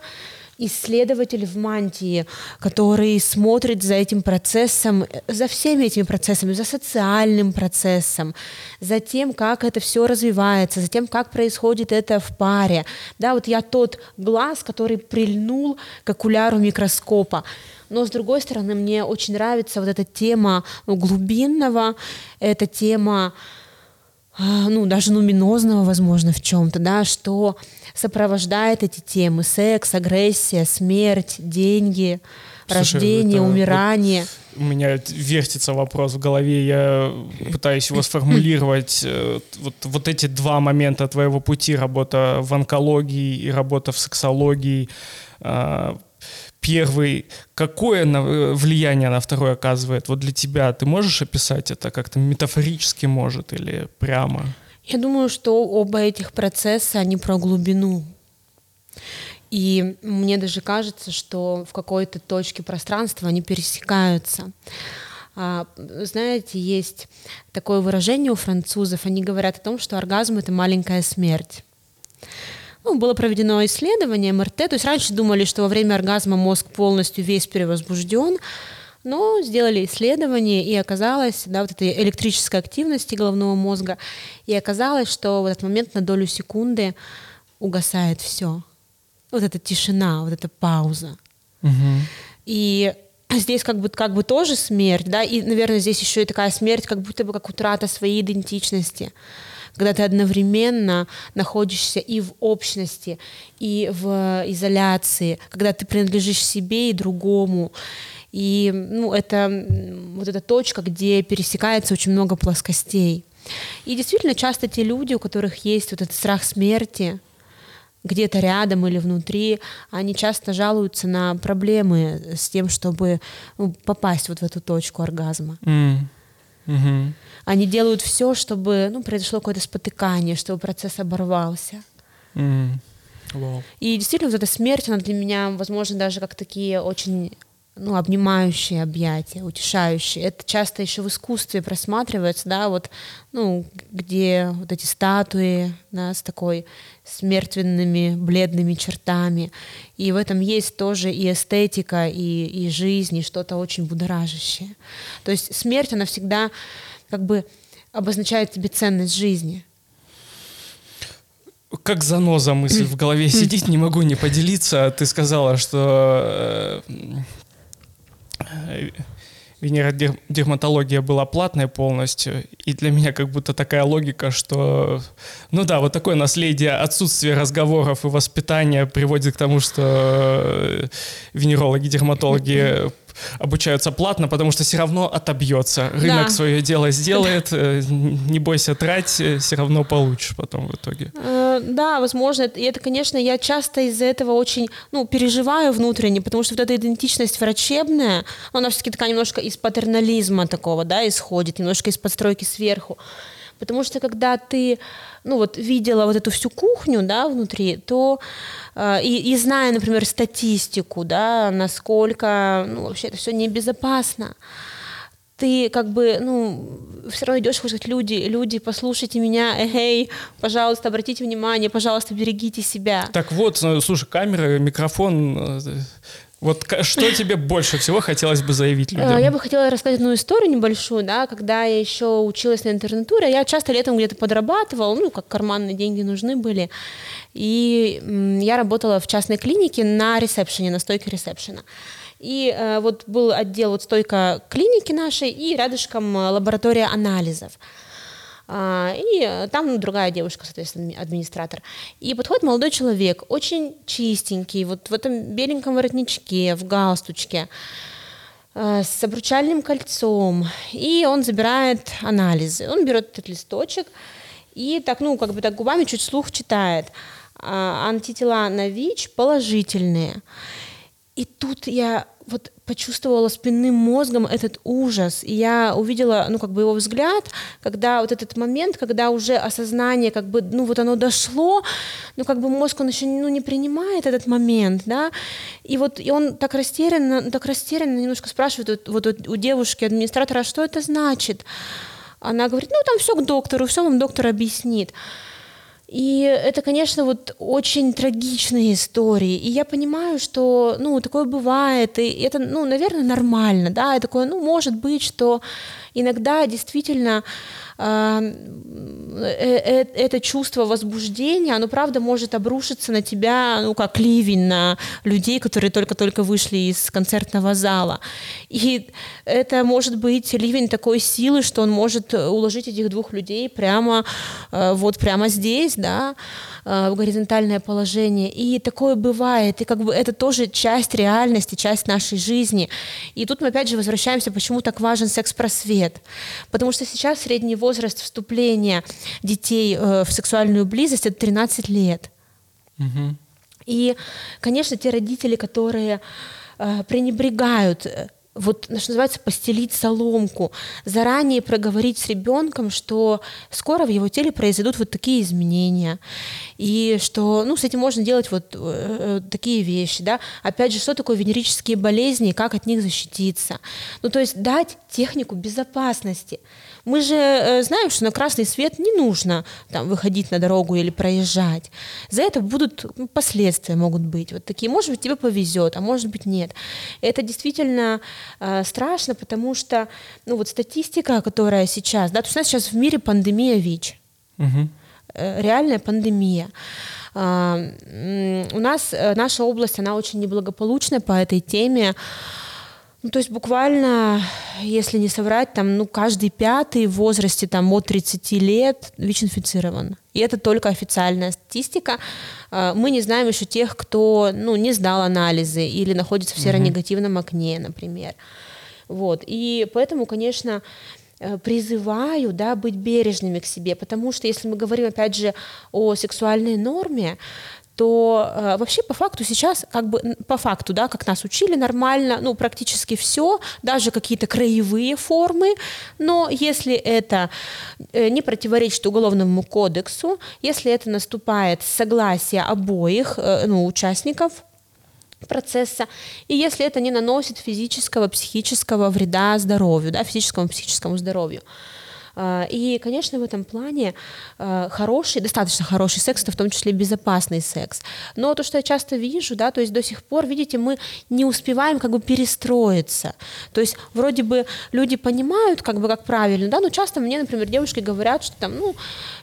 исследователь в мантии, который смотрит за этим процессом, за всеми этими процессами, за социальным процессом, за тем, как это все развивается, за тем, как происходит это в паре. Да, вот я тот глаз, который прильнул к окуляру микроскопа. Но, с другой стороны, мне очень нравится вот эта тема глубинного, эта тема ну, даже нуминозного, возможно, в чем-то, да, что сопровождает эти темы. Секс, агрессия, смерть, деньги, Слушай, рождение, это, умирание.
Вот у меня вертится вопрос в голове, я пытаюсь его сформулировать. Э, вот, вот эти два момента твоего пути, работа в онкологии и работа в сексологии, а, первый, какое э, влияние на второй оказывает? Вот для тебя ты можешь описать это как-то метафорически, может, или прямо?
Я думаю, что оба этих процесса, они про глубину. И мне даже кажется, что в какой-то точке пространства они пересекаются. А, знаете, есть такое выражение у французов, они говорят о том, что оргазм — это маленькая смерть. Ну, было проведено исследование МРТ, то есть раньше думали, что во время оргазма мозг полностью весь перевозбужден, но сделали исследование, и оказалось, да, вот этой электрической активности головного мозга, и оказалось, что в этот момент на долю секунды угасает все. Вот эта тишина, вот эта пауза. Угу. И здесь как бы, как бы тоже смерть, да, и, наверное, здесь еще и такая смерть, как будто бы как утрата своей идентичности когда ты одновременно находишься и в общности, и в изоляции, когда ты принадлежишь себе и другому. И ну, это вот эта точка, где пересекается очень много плоскостей. И действительно часто те люди, у которых есть вот этот страх смерти, где-то рядом или внутри, они часто жалуются на проблемы с тем, чтобы ну, попасть вот в эту точку оргазма. Mm. Mm-hmm. Они делают все, чтобы ну, произошло какое-то спотыкание, чтобы процесс оборвался. Mm. Wow. И действительно, вот эта смерть, она для меня, возможно, даже как такие очень ну, обнимающие объятия, утешающие. Это часто еще в искусстве просматривается, да, вот, ну, где вот эти статуи, да, с такой смертвенными, бледными чертами. И в этом есть тоже и эстетика, и, и жизнь, и что-то очень будоражащее. То есть смерть, она всегда как бы обозначает тебе ценность жизни.
Как заноза мысль в голове сидит, не могу не поделиться. Ты сказала, что э, венеродерматология была платной полностью, и для меня как будто такая логика, что, ну да, вот такое наследие отсутствие разговоров и воспитания приводит к тому, что э, венерологи, дерматологи обучаются платно, потому что все равно отобьется. Рынок да. свое дело сделает, э, не бойся трать, э, все равно получишь потом в итоге.
Э, да, возможно. И это, конечно, я часто из-за этого очень ну, переживаю внутренне, потому что вот эта идентичность врачебная, она все-таки такая немножко из патернализма такого, да, исходит, немножко из подстройки сверху. Потому что когда ты, ну вот, видела вот эту всю кухню, да, внутри, то э, и, и зная, например, статистику, да, насколько, ну, вообще это все небезопасно, ты как бы, ну, все равно идешь, хочешь люди, люди, послушайте меня, эй, пожалуйста, обратите внимание, пожалуйста, берегите себя.
Так вот, слушай, камера, микрофон, э, Вот что тебе больше всего хотелось бы заявить
Э,
людям?
Я бы хотела рассказать одну историю небольшую, да, когда я еще училась на интернатуре, я часто летом где-то подрабатывала, ну, как карманные деньги нужны были, и я работала в частной клинике на ресепшене, на стойке ресепшена. И э, вот был отдел, вот стойка клиники нашей, и рядышком э, лаборатория анализов. А, и э, там ну, другая девушка, соответственно, адми- администратор. И подходит молодой человек, очень чистенький, вот в этом беленьком воротничке, в галстучке, э, с обручальным кольцом. И он забирает анализы. Он берет этот листочек и так, ну, как бы так губами чуть слух читает. А, антитела на ВИЧ положительные. И тут я вот почувствовала спинным мозгом этот ужас, и я увидела, ну, как бы его взгляд, когда вот этот момент, когда уже осознание, как бы, ну, вот оно дошло, ну, как бы мозг, он еще, ну, не принимает этот момент, да, и вот, и он так растерянно, так растерянно немножко спрашивает вот, вот у девушки, администратора, а что это значит? Она говорит, ну, там все к доктору, все вам доктор объяснит. И это, конечно, вот очень трагичные истории. И я понимаю, что, ну, такое бывает, и это, ну, наверное, нормально, да, и такое, ну, может быть, что иногда действительно это чувство возбуждения, оно правда может обрушиться на тебя, ну как ливень на людей, которые только-только вышли из концертного зала. И это может быть ливень такой силы, что он может уложить этих двух людей прямо э, вот прямо здесь, да, э, в горизонтальное положение. И такое бывает, и как бы это тоже часть реальности, часть нашей жизни. И тут мы опять же возвращаемся, почему так важен секс-просвет. Потому что сейчас средний возраст вступления детей э, в сексуальную близость это 13 лет.
Мгм.
И, конечно, те родители, которые э, пренебрегают э, вот, что называется, постелить соломку, заранее проговорить с ребенком, что скоро в его теле произойдут вот такие изменения, и что, ну, с этим можно делать вот э, э, такие вещи, да. Опять же, что такое венерические болезни и как от них защититься. Ну, то есть дать технику безопасности. Мы же э, знаем, что на красный свет не нужно там, выходить на дорогу или проезжать. За это будут ну, последствия могут быть. Вот такие, может быть, тебе повезет, а может быть, нет. Это действительно страшно, потому что, ну вот статистика, которая сейчас, да, то есть у нас сейчас в мире пандемия ВИЧ, э, реальная пандемия. А, У нас э, наша область, она очень неблагополучная по этой теме. Ну, то есть буквально, если не соврать, там, ну, каждый пятый в возрасте там, от 30 лет ВИЧ-инфицирован. И это только официальная статистика. А, Мы не знаем еще тех, кто ну, не сдал анализы или находится в серонегативном окне, например. Вот. И поэтому, конечно, э, призываю да, быть бережными к себе, потому что если мы говорим, опять же, о сексуальной норме, то э, вообще по факту сейчас, как бы по факту, да, как нас учили нормально, ну, практически все, даже какие-то краевые формы, но если это э, не противоречит уголовному кодексу, если это наступает с согласия обоих э, ну, участников, процесса, и если это не наносит физического, психического вреда здоровью, да, физическому, психическому здоровью. А, И, конечно, в этом плане а, хороший, достаточно хороший секс, это в том числе безопасный секс. Но то, что я часто вижу, да, то есть до сих пор, видите, мы не успеваем как бы перестроиться. То есть вроде бы люди понимают, как бы как правильно, да, но часто мне, например, девушки говорят, что там, ну,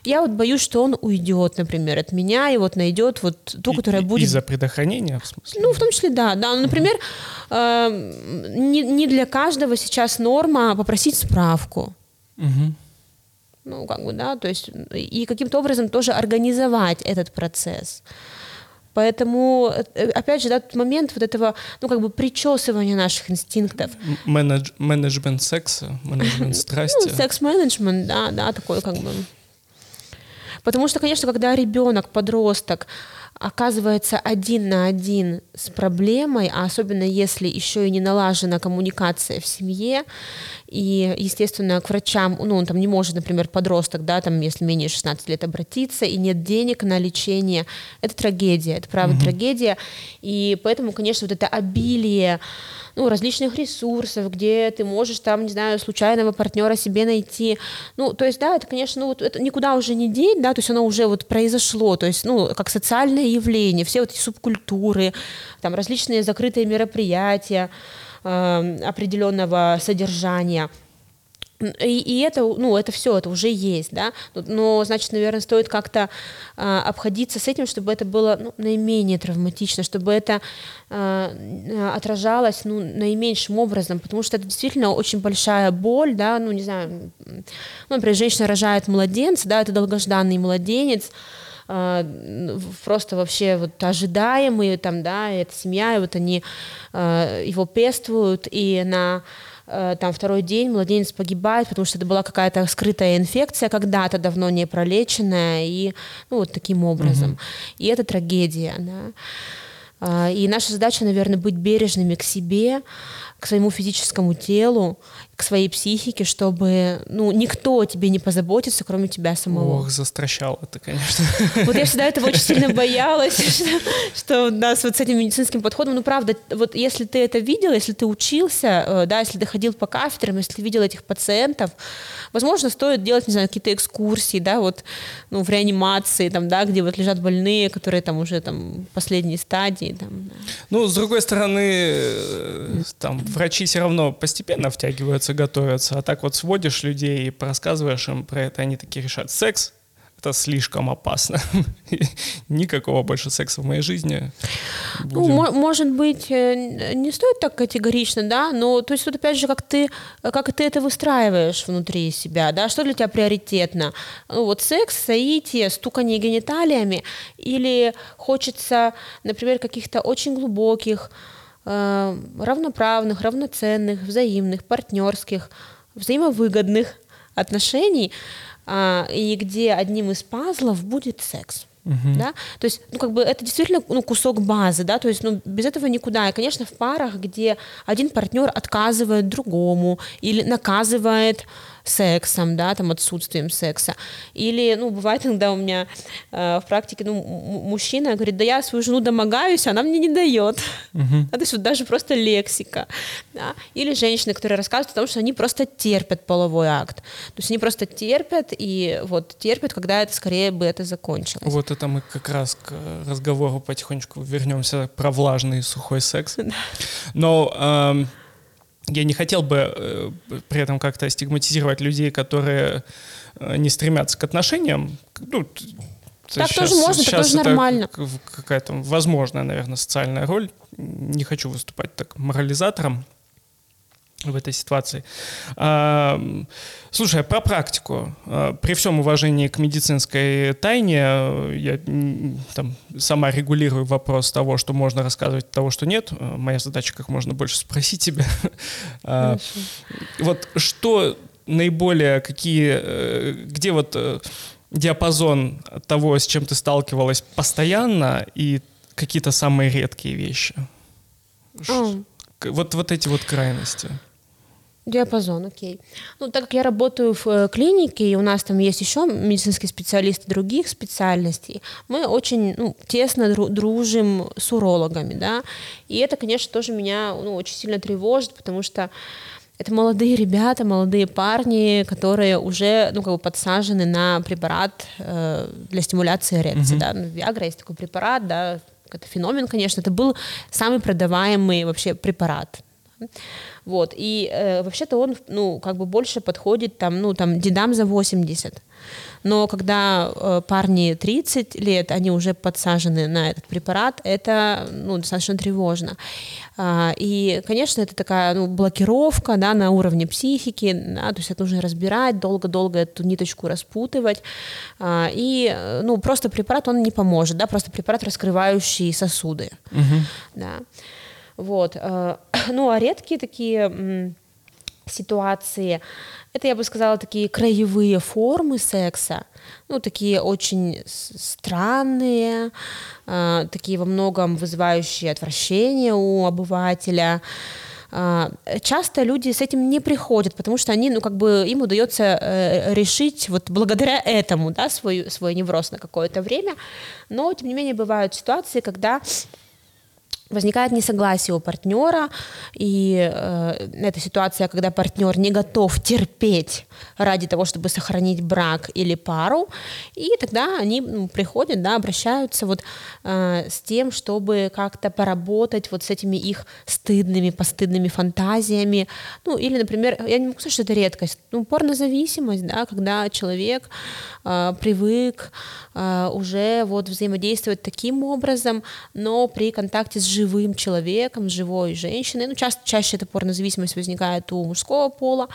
я вот боюсь, что он уйдет, например, от меня и вот найдет вот ту,
И-
которая
и-
будет
Из-за предохранения, в смысле?
ну, в том числе, да. да. Ну, Например, э, не, не для каждого сейчас норма попросить справку.
Мгм.
Ну, как бы, да, то есть и каким-то образом тоже организовать этот процесс. Поэтому, э, опять же, да, тот момент вот этого, ну, как бы причесывания наших инстинктов.
Менедж- менеджмент секса, менеджмент страсти.
Ну, секс-менеджмент, да, да, такой как бы. Потому что, конечно, когда ребенок, подросток оказывается один на один с проблемой, а особенно если еще и не налажена коммуникация в семье, и, естественно, к врачам, ну, он там не может, например, подросток, да, там, если менее 16 лет обратиться, и нет денег на лечение, это трагедия, это правда трагедия, и поэтому, конечно, вот это обилие ну, различных ресурсов, где ты можешь там, не знаю, случайного партнера себе найти. Ну, то есть, да, это, конечно, ну, вот это никуда уже не деть, да, то есть оно уже вот произошло, то есть, ну, как социальное явления, все вот эти субкультуры, там различные закрытые мероприятия э, определенного содержания – и, и это, ну, это все, это уже есть, да, но, значит, наверное, стоит как-то э, обходиться с этим, чтобы это было ну, наименее травматично, чтобы это э, отражалось, ну, наименьшим образом, потому что это действительно очень большая боль, да, ну, не знаю, ну, например, женщина рожает младенца, да, это долгожданный младенец, просто вообще вот ожидаемый, там, да, эта семья, и вот они его пествуют, и на там второй день младенец погибает, потому что это была какая-то скрытая инфекция когда-то давно не пролеченная, и ну, вот таким образом. Угу. И это трагедия, да. А, и наша задача, наверное, быть бережными к себе, к своему физическому телу, к своей психике, чтобы ну, никто о тебе не позаботится, кроме тебя самого.
Ох, застращал это, конечно.
Вот я всегда этого очень сильно боялась, что, что у нас вот с этим медицинским подходом, ну правда, вот если ты это видел, если ты учился, э, да, если ты ходил по кафедрам, если ты видел этих пациентов, возможно, стоит делать, не знаю, какие-то экскурсии, да, вот, ну, в реанимации, там, да, где вот лежат больные, которые там уже там последние стадии, там. Да.
Ну, с другой стороны, э, там, врачи все равно постепенно втягиваются готовятся. А так вот сводишь людей и рассказываешь им про это, они такие решат. Секс это слишком опасно. Никакого больше секса в моей жизни.
Ну, может быть, э, не стоит так категорично, да, но то есть вот опять же, как ты, как ты это выстраиваешь внутри себя, да, что для тебя приоритетно? Ну, вот секс, соитие, стукание гениталиями, или хочется, например, каких-то очень глубоких, равноправных, равноценных, взаимных, партнерских, взаимовыгодных отношений, а, и где одним из пазлов будет секс. Uh-huh. Да? То есть, ну, как бы это действительно ну, кусок базы, да, то есть, ну, без этого никуда. И, конечно, в парах, где один партнер отказывает другому или наказывает сексом, да, там отсутствием секса. Или, ну, бывает иногда у меня э, в практике, ну, мужчина говорит, да я свою жену домогаюсь, она мне не дает. Uh-huh. А, то есть вот даже просто лексика. Да? Или женщины, которые рассказывают о том, что они просто терпят половой акт. То есть они просто терпят, и вот терпят, когда это скорее бы это закончилось.
Вот это мы как раз к разговору потихонечку вернемся про влажный и сухой секс. Но эм, я не хотел бы э, при этом как-то стигматизировать людей, которые э, не стремятся к отношениям. Ну,
так сейчас, тоже можно, так тоже нормально.
Какая-то возможная, наверное, социальная роль. Не хочу выступать так морализатором в этой ситуации. А, слушай, а про практику. А, при всем уважении к медицинской тайне, я там, сама регулирую вопрос того, что можно рассказывать, того, что нет. Моя задача как можно больше спросить тебя. Вот что наиболее, какие, э, где вот э, диапазон того, с чем ты сталкивалась постоянно, и какие-то самые редкие вещи? Вот, вот эти вот крайности.
Диапазон, окей. Ну, так как я работаю в э, клинике, и у нас там есть еще медицинские специалисты других специальностей, мы очень ну, тесно дружим с урологами, да, и это, конечно, тоже меня ну, очень сильно тревожит, потому что это молодые ребята, молодые парни, которые уже, ну, как бы подсажены на препарат э, для стимуляции эрекции, mm-hmm. да, ну, Viagra есть такой препарат, да, это феномен, конечно, это был самый продаваемый вообще препарат. Вот. И э, вообще-то он, ну, как бы больше подходит там, ну, там, дедам за 80. Но когда э, парни 30 лет, они уже подсажены на этот препарат, это, ну, достаточно тревожно. А, и, конечно, это такая, ну, блокировка, да, на уровне психики, да, то есть это нужно разбирать, долго-долго эту ниточку распутывать. А, и, ну, просто препарат, он не поможет, да, просто препарат, раскрывающий сосуды. Угу. Да. Вот. Э, ну, а редкие такие ситуации, это, я бы сказала, такие краевые формы секса, ну, такие очень странные, э, такие во многом вызывающие отвращение у обывателя. Э, часто люди с этим не приходят, потому что они, ну, как бы им удается решить вот благодаря этому, да, свой, свой невроз на какое-то время, но, тем не менее, бывают ситуации, когда возникает несогласие у партнера, и э, это ситуация, когда партнер не готов терпеть ради того, чтобы сохранить брак или пару, и тогда они ну, приходят, да, обращаются вот э, с тем, чтобы как-то поработать вот с этими их стыдными, постыдными фантазиями, ну или, например, я не могу сказать, что это редкость, ну порнозависимость, да, когда человек э, привык э, уже вот взаимодействовать таким образом, но при контакте с живым человеком, с живой женщиной, ну часто чаще эта порнозависимость возникает у мужского пола,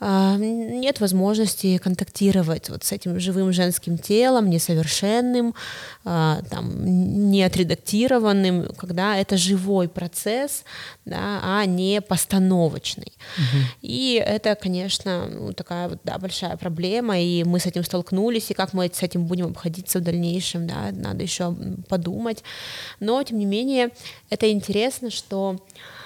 нет возможности контактировать вот с этим живым женским телом, несовершенным, а, там, не отредактированным, когда это живой процесс, да, а не постановочный. Угу. И это, конечно, ну, такая вот, да, большая проблема, и мы с этим столкнулись, и как мы с этим будем обходиться в дальнейшем, да, надо еще подумать. Но, тем не менее, это интересно, что а,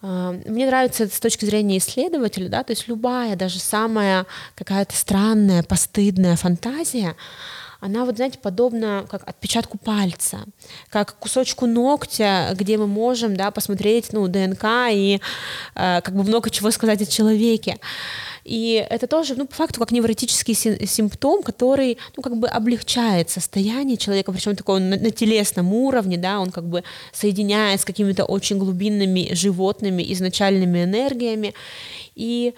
мне нравится с точки зрения исследователя, да, то есть любая, даже самая какая-то странная, постыдная фантазия, она вот, знаете, подобна как отпечатку пальца, как кусочку ногтя, где мы можем, да, посмотреть, ну, ДНК и э, как бы много чего сказать о человеке. И это тоже, ну, по факту, как невротический симптом, который, ну, как бы облегчает состояние человека, причем такой на, на телесном уровне, да, он как бы соединяет с какими-то очень глубинными животными изначальными энергиями. И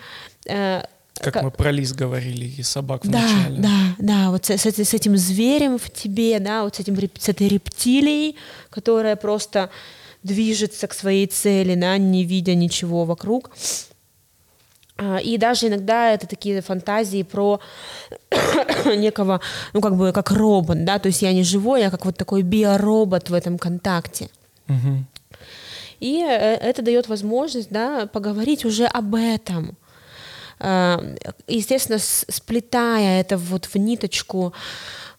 э, как, как мы про лис говорили и собак
да,
начале.
Да, да, вот с, с, с этим зверем в тебе, да, вот с, этим, с этой рептилией, которая просто движется к своей цели, да, не видя ничего вокруг. А, и даже иногда это такие фантазии про некого, ну как бы как робот, да, то есть я не живой, я как вот такой биоробот в этом контакте. Угу. И э, это дает возможность, да, поговорить уже об этом. А, естественно, сплетая это вот в ниточку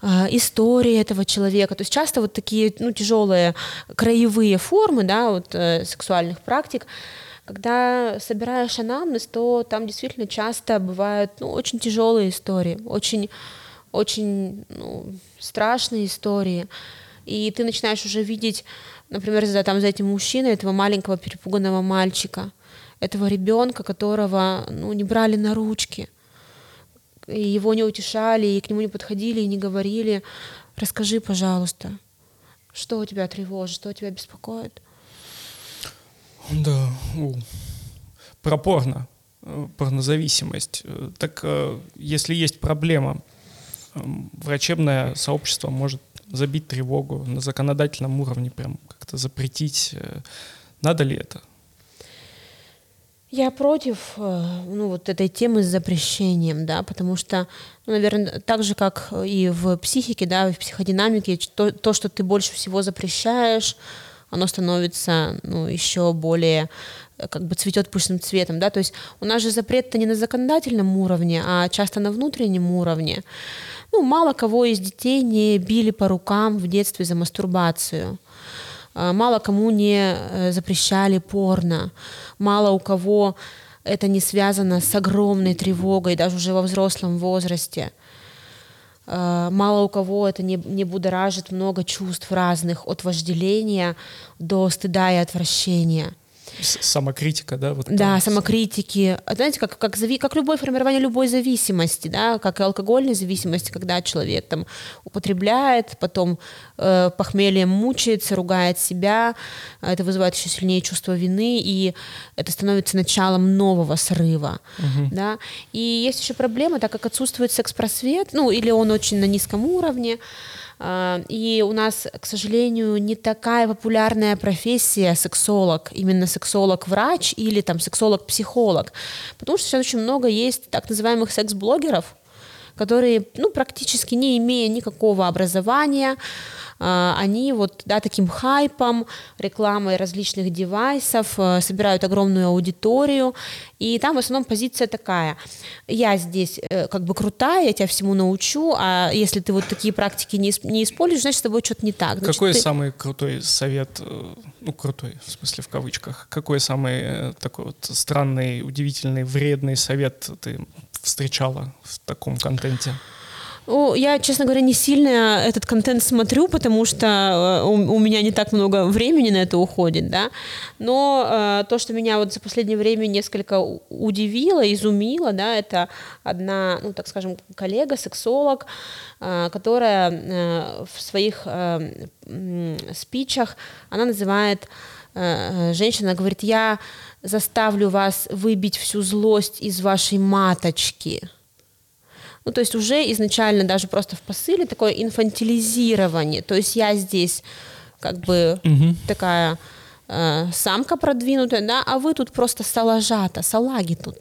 а, истории этого человека. То есть часто вот такие ну, тяжелые краевые формы да, вот, э, сексуальных практик, когда собираешь анамнез, то там действительно часто бывают ну, очень тяжелые истории, очень, очень ну, страшные истории. И ты начинаешь уже видеть, например, за, там, за этим мужчиной, этого маленького перепуганного мальчика, этого ребенка, которого ну, не брали на ручки, и его не утешали, и к нему не подходили, и не говорили, расскажи, пожалуйста, что тебя тревожит, что тебя беспокоит.
Да, у. про порно, э, порнозависимость. Э, так э, если есть проблема, врачебное сообщество может забить тревогу на законодательном уровне, прям как-то запретить. Надо ли это?
Я против ну, вот этой темы с запрещением, да, потому что, ну, наверное, так же, как и в психике, да, в психодинамике, то, то что ты больше всего запрещаешь, оно становится ну, еще более э, как бы цветет пышным цветом, да, то есть у нас же запрет-то не на законодательном уровне, а часто на внутреннем уровне. Ну, мало кого из детей не били по рукам в детстве за мастурбацию. А, мало кому не э, запрещали порно. Мало у кого это не связано с огромной тревогой, даже уже во взрослом возрасте. Э, мало у кого это не, не будоражит много чувств разных, от вожделения до стыда и отвращения.
Самокритика, да? Вот
да, самокритики. А знаете, как, как, зави, как любое формирование любой зависимости, да, как и алкогольной зависимости, когда человек там употребляет, потом э, похмельем мучается, ругает себя, это вызывает еще сильнее чувство вины, и это становится началом нового срыва, угу. да. И есть еще проблема, так как отсутствует секс-просвет, ну, или он очень на низком уровне, и у нас, к сожалению, не такая популярная профессия сексолог, именно сексолог-врач или там сексолог-психолог, потому что сейчас очень много есть так называемых секс-блогеров, которые, ну, практически не имея никакого образования, а, они вот, да, таким хайпом, рекламой различных девайсов э, собирают огромную аудиторию, и там в основном позиция такая, я здесь э, как бы крутая, я тебя всему научу, а если ты вот такие практики не, не используешь, значит, с тобой что-то не так. Значит,
какой
ты...
самый крутой совет, э, ну, крутой, в смысле, в кавычках, какой самый такой вот странный, удивительный, вредный совет ты встречала в таком контенте?
Ну, я, честно говоря, не сильно этот контент смотрю, потому что э, у, у меня не так много времени на это уходит, да. Но э, то, что меня вот за последнее время несколько удивило, изумило, да, это одна, ну, так скажем, коллега, сексолог, э, которая э, в своих э, спичах, она называет, женщина говорит, я заставлю вас выбить всю злость из вашей маточки. Ну, то есть уже изначально даже просто в посыле такое инфантилизирование. То есть я здесь как бы угу. такая э, самка продвинутая, да, а вы тут просто салажата, салаги тут.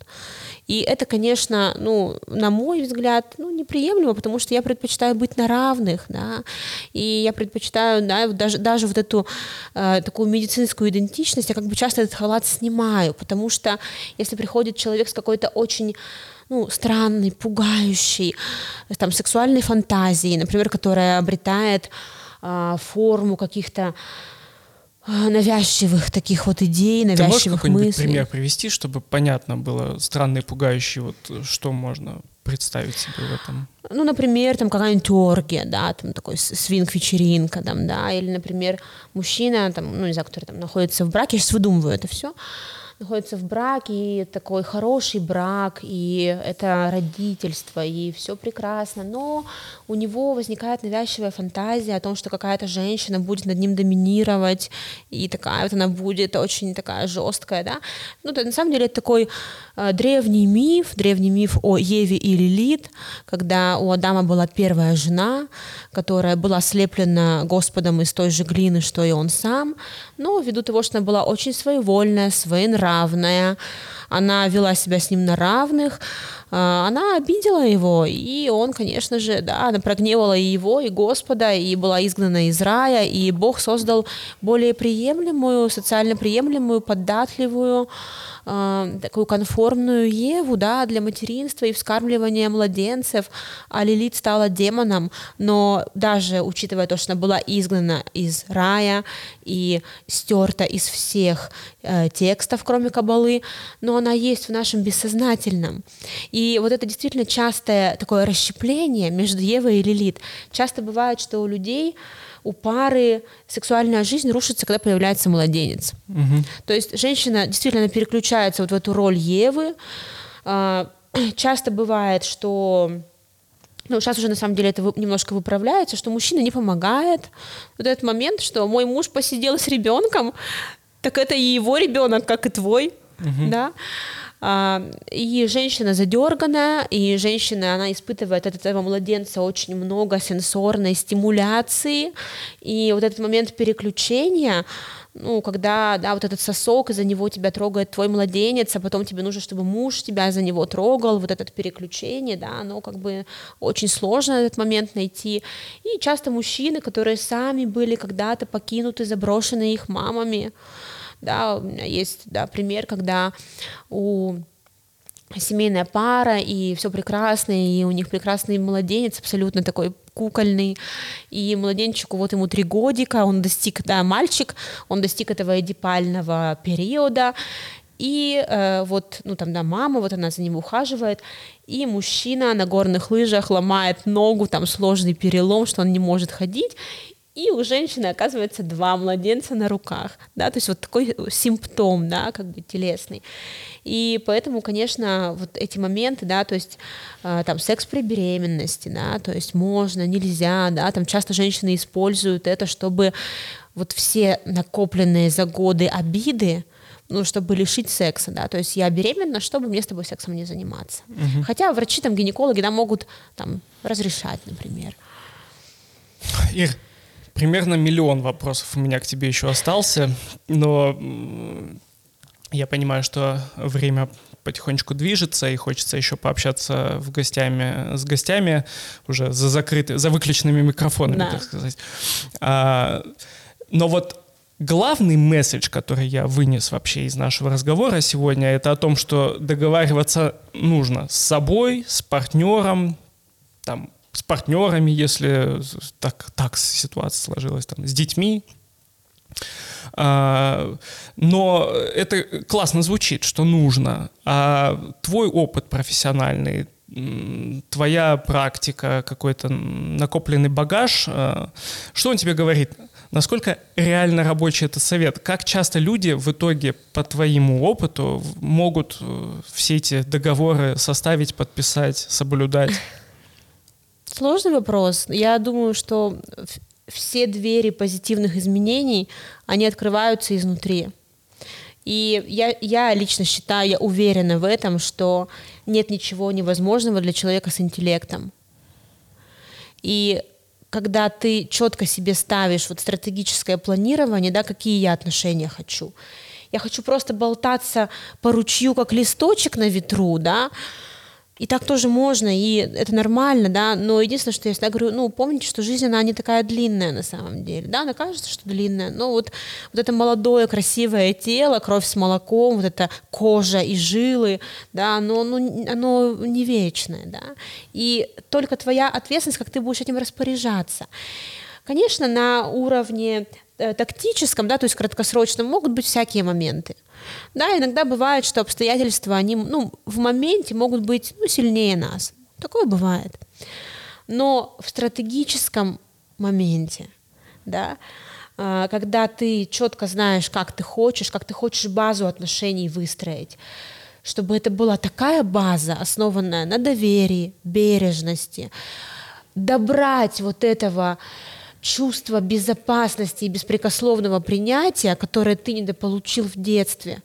И это, конечно, ну, на мой взгляд, ну, неприемлемо, потому что я предпочитаю быть на равных, да, и я предпочитаю, да, даже, даже вот эту э, такую медицинскую идентичность, я как бы часто этот халат снимаю, потому что если приходит человек с какой-то очень ну, странной, пугающей, там, сексуальной фантазией, например, которая обретает э, форму каких-то навязчивых таких вот идей, навязчивых
Ты
можешь мыслей.
пример привести, чтобы понятно было, странный, пугающий, вот что можно представить себе в этом?
Ну, например, там какая-нибудь оргия, да, там такой свинг-вечеринка, там, да, или, например, мужчина, там, ну, не знаю, который там находится в браке, я сейчас выдумываю это все, находится в браке, и такой хороший брак, и это родительство, и все прекрасно, но у него возникает навязчивая фантазия о том, что какая-то женщина будет над ним доминировать, и такая вот она будет очень такая жесткая, да. Ну, то, на самом деле это такой э, древний миф, древний миф о Еве и Лилит, когда у Адама была первая жена, которая была слеплена Господом из той же глины, что и он сам, но ввиду того, что она была очень своевольная, своенравная, она вела себя с ним на равных, а, она обидела его, и он, конечно же, да, она прогневала и его, и Господа, и была изгнана из рая, и Бог создал более приемлемую, социально приемлемую, податливую, э, такую конформную Еву, да, для материнства и вскармливания младенцев, а Лилит стала демоном, но даже учитывая то, что она была изгнана из рая и стерта из всех э, текстов, кроме Кабалы, но она есть в нашем бессознательном. И вот это действительно частое такое расщепление между Евой и Лилит. Часто бывает, что у людей у пары сексуальная жизнь рушится, когда появляется младенец. Угу. То есть женщина действительно переключается вот в эту роль Евы. А, часто бывает, что ну, сейчас уже на самом деле это немножко выправляется, что мужчина не помогает. Вот этот момент, что мой муж посидел с ребенком, так это и его ребенок, как и твой, угу. да. А, и женщина задерганная, и женщина, она испытывает от этого младенца очень много сенсорной стимуляции, и вот этот момент переключения, ну, когда, да, вот этот сосок, из-за него тебя трогает твой младенец, а потом тебе нужно, чтобы муж тебя за него трогал, вот это переключение, да, оно как бы очень сложно этот момент найти. И часто мужчины, которые сами были когда-то покинуты, заброшены их мамами, да, у меня есть да, пример, когда у семейная пара, и все прекрасно, и у них прекрасный младенец, абсолютно такой кукольный, и младенчику вот ему три годика, он достиг, да, мальчик, он достиг этого эдипального периода, и э, вот, ну там, да, мама, вот она за ним ухаживает, и мужчина на горных лыжах ломает ногу, там сложный перелом, что он не может ходить, и у женщины оказывается два младенца на руках, да, то есть вот такой симптом, да, как бы телесный. И поэтому, конечно, вот эти моменты, да, то есть э, там секс при беременности, да, то есть можно, нельзя, да, там часто женщины используют это, чтобы вот все накопленные за годы обиды, ну, чтобы лишить секса, да, то есть я беременна, чтобы мне с тобой сексом не заниматься. Угу. Хотя врачи, там, гинекологи, да, могут там разрешать, например.
Ир, примерно миллион вопросов у меня к тебе еще остался, но я понимаю, что время потихонечку движется, и хочется еще пообщаться в гостями, с гостями уже за закрытыми, за выключенными микрофонами, да. так сказать. А, но вот главный месседж, который я вынес вообще из нашего разговора сегодня, это о том, что договариваться нужно с собой, с партнером, там, с партнерами, если так, так ситуация сложилась, там, с детьми. А, но это классно звучит, что нужно. А твой опыт профессиональный, твоя практика, какой-то накопленный багаж, э, что он тебе говорит? Насколько реально рабочий это совет? Как часто люди в итоге по твоему опыту могут э, все эти договоры составить, подписать, соблюдать?
Сложный вопрос. Я думаю, что все двери позитивных изменений, они открываются изнутри. И я, я лично считаю, я уверена в этом, что нет ничего невозможного для человека с интеллектом. И когда ты четко себе ставишь вот стратегическое планирование, да, какие я отношения хочу. Я хочу просто болтаться по ручью, как листочек на ветру, да, и так тоже можно, и это нормально, да, но единственное, что я всегда говорю, ну, помните, что жизнь, она не такая длинная на самом деле, да, она кажется, что длинная, но вот, вот это молодое, красивое тело, кровь с молоком, вот эта кожа и жилы, да, оно, ну, оно не вечное, да, и только твоя ответственность, как ты будешь этим распоряжаться. Конечно, на уровне э, тактическом, да, то есть краткосрочном, могут быть всякие моменты. Да, иногда бывает, что обстоятельства, они ну, в моменте могут быть ну, сильнее нас. Такое бывает. Но в стратегическом моменте, да, а, когда ты четко знаешь, как ты хочешь, как ты хочешь базу отношений выстроить, чтобы это была такая база, основанная на доверии, бережности, добрать вот этого чувство безопасности и беспрекословного принятия, которое ты недополучил в детстве,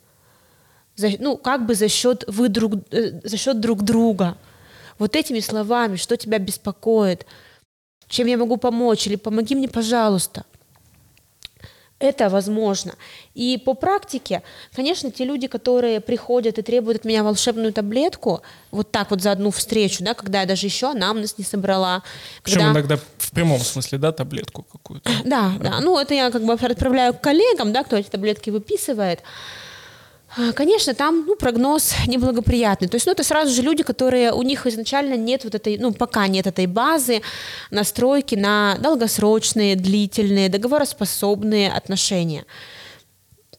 за, ну, как бы за счет, вы друг, э, за счет друг друга. Вот этими словами, что тебя беспокоит, чем я могу помочь, или помоги мне, пожалуйста. Это возможно. И по практике, конечно, те люди, которые приходят и требуют от меня волшебную таблетку, вот так вот за одну встречу, да, когда я даже еще анамнез не собрала.
Причем
когда...
иногда в прямом смысле, да, таблетку какую-то.
Да, да. Ну, это я как бы отправляю к коллегам, да, кто эти таблетки выписывает. А, конечно, там ну, прогноз неблагоприятный. То есть, ну, это сразу же люди, которые у них изначально нет вот этой, ну, пока нет этой базы настройки на долгосрочные, длительные, договороспособные отношения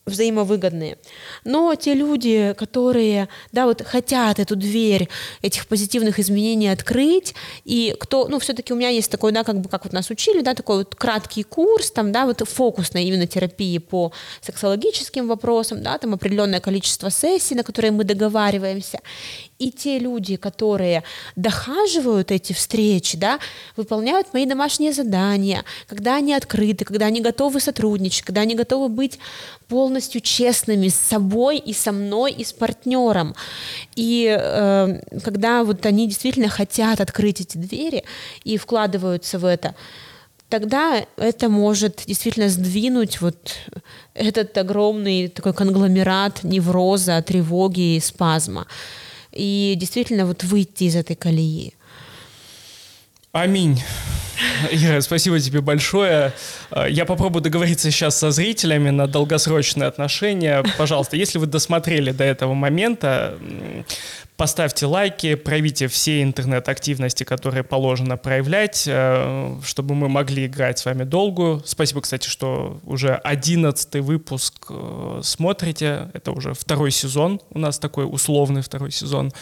взаимовыгодные. Но те люди, которые, да, вот хотят эту дверь этих позитивных изменений открыть, и кто, ну, все-таки у меня есть такой, да, как бы, как вот нас учили, да, такой вот краткий курс, там, да, вот фокусной именно терапии по сексологическим вопросам, да, там определенное количество сессий, на которые мы договариваемся, и те люди, которые дохаживают эти встречи, да, выполняют мои домашние задания, когда они открыты, когда они готовы сотрудничать, когда они готовы быть полностью честными с собой и со мной, и с партнером. И э, когда вот они действительно хотят открыть эти двери и вкладываются в это, тогда это может действительно сдвинуть вот этот огромный такой конгломерат невроза, тревоги и спазма и действительно вот выйти из этой колеи.
Аминь. Ира, спасибо тебе большое. Я попробую договориться сейчас со зрителями на долгосрочные отношения. Пожалуйста, если вы досмотрели до этого момента, Поставьте лайки, проявите все интернет-активности, которые положено проявлять, э, чтобы мы могли играть с вами долгую. Спасибо, кстати, что уже одиннадцатый выпуск э, смотрите. Это уже второй сезон. У нас такой условный второй сезон.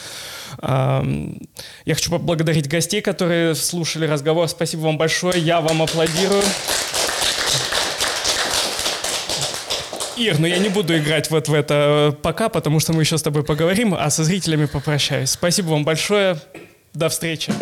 Я хочу поблагодарить гостей, которые слушали разговор. Спасибо вам большое. Я вам аплодирую. Ир, ну я не буду играть вот в это э, пока, потому что мы еще с тобой поговорим, а со зрителями попрощаюсь. Спасибо вам большое. До встречи.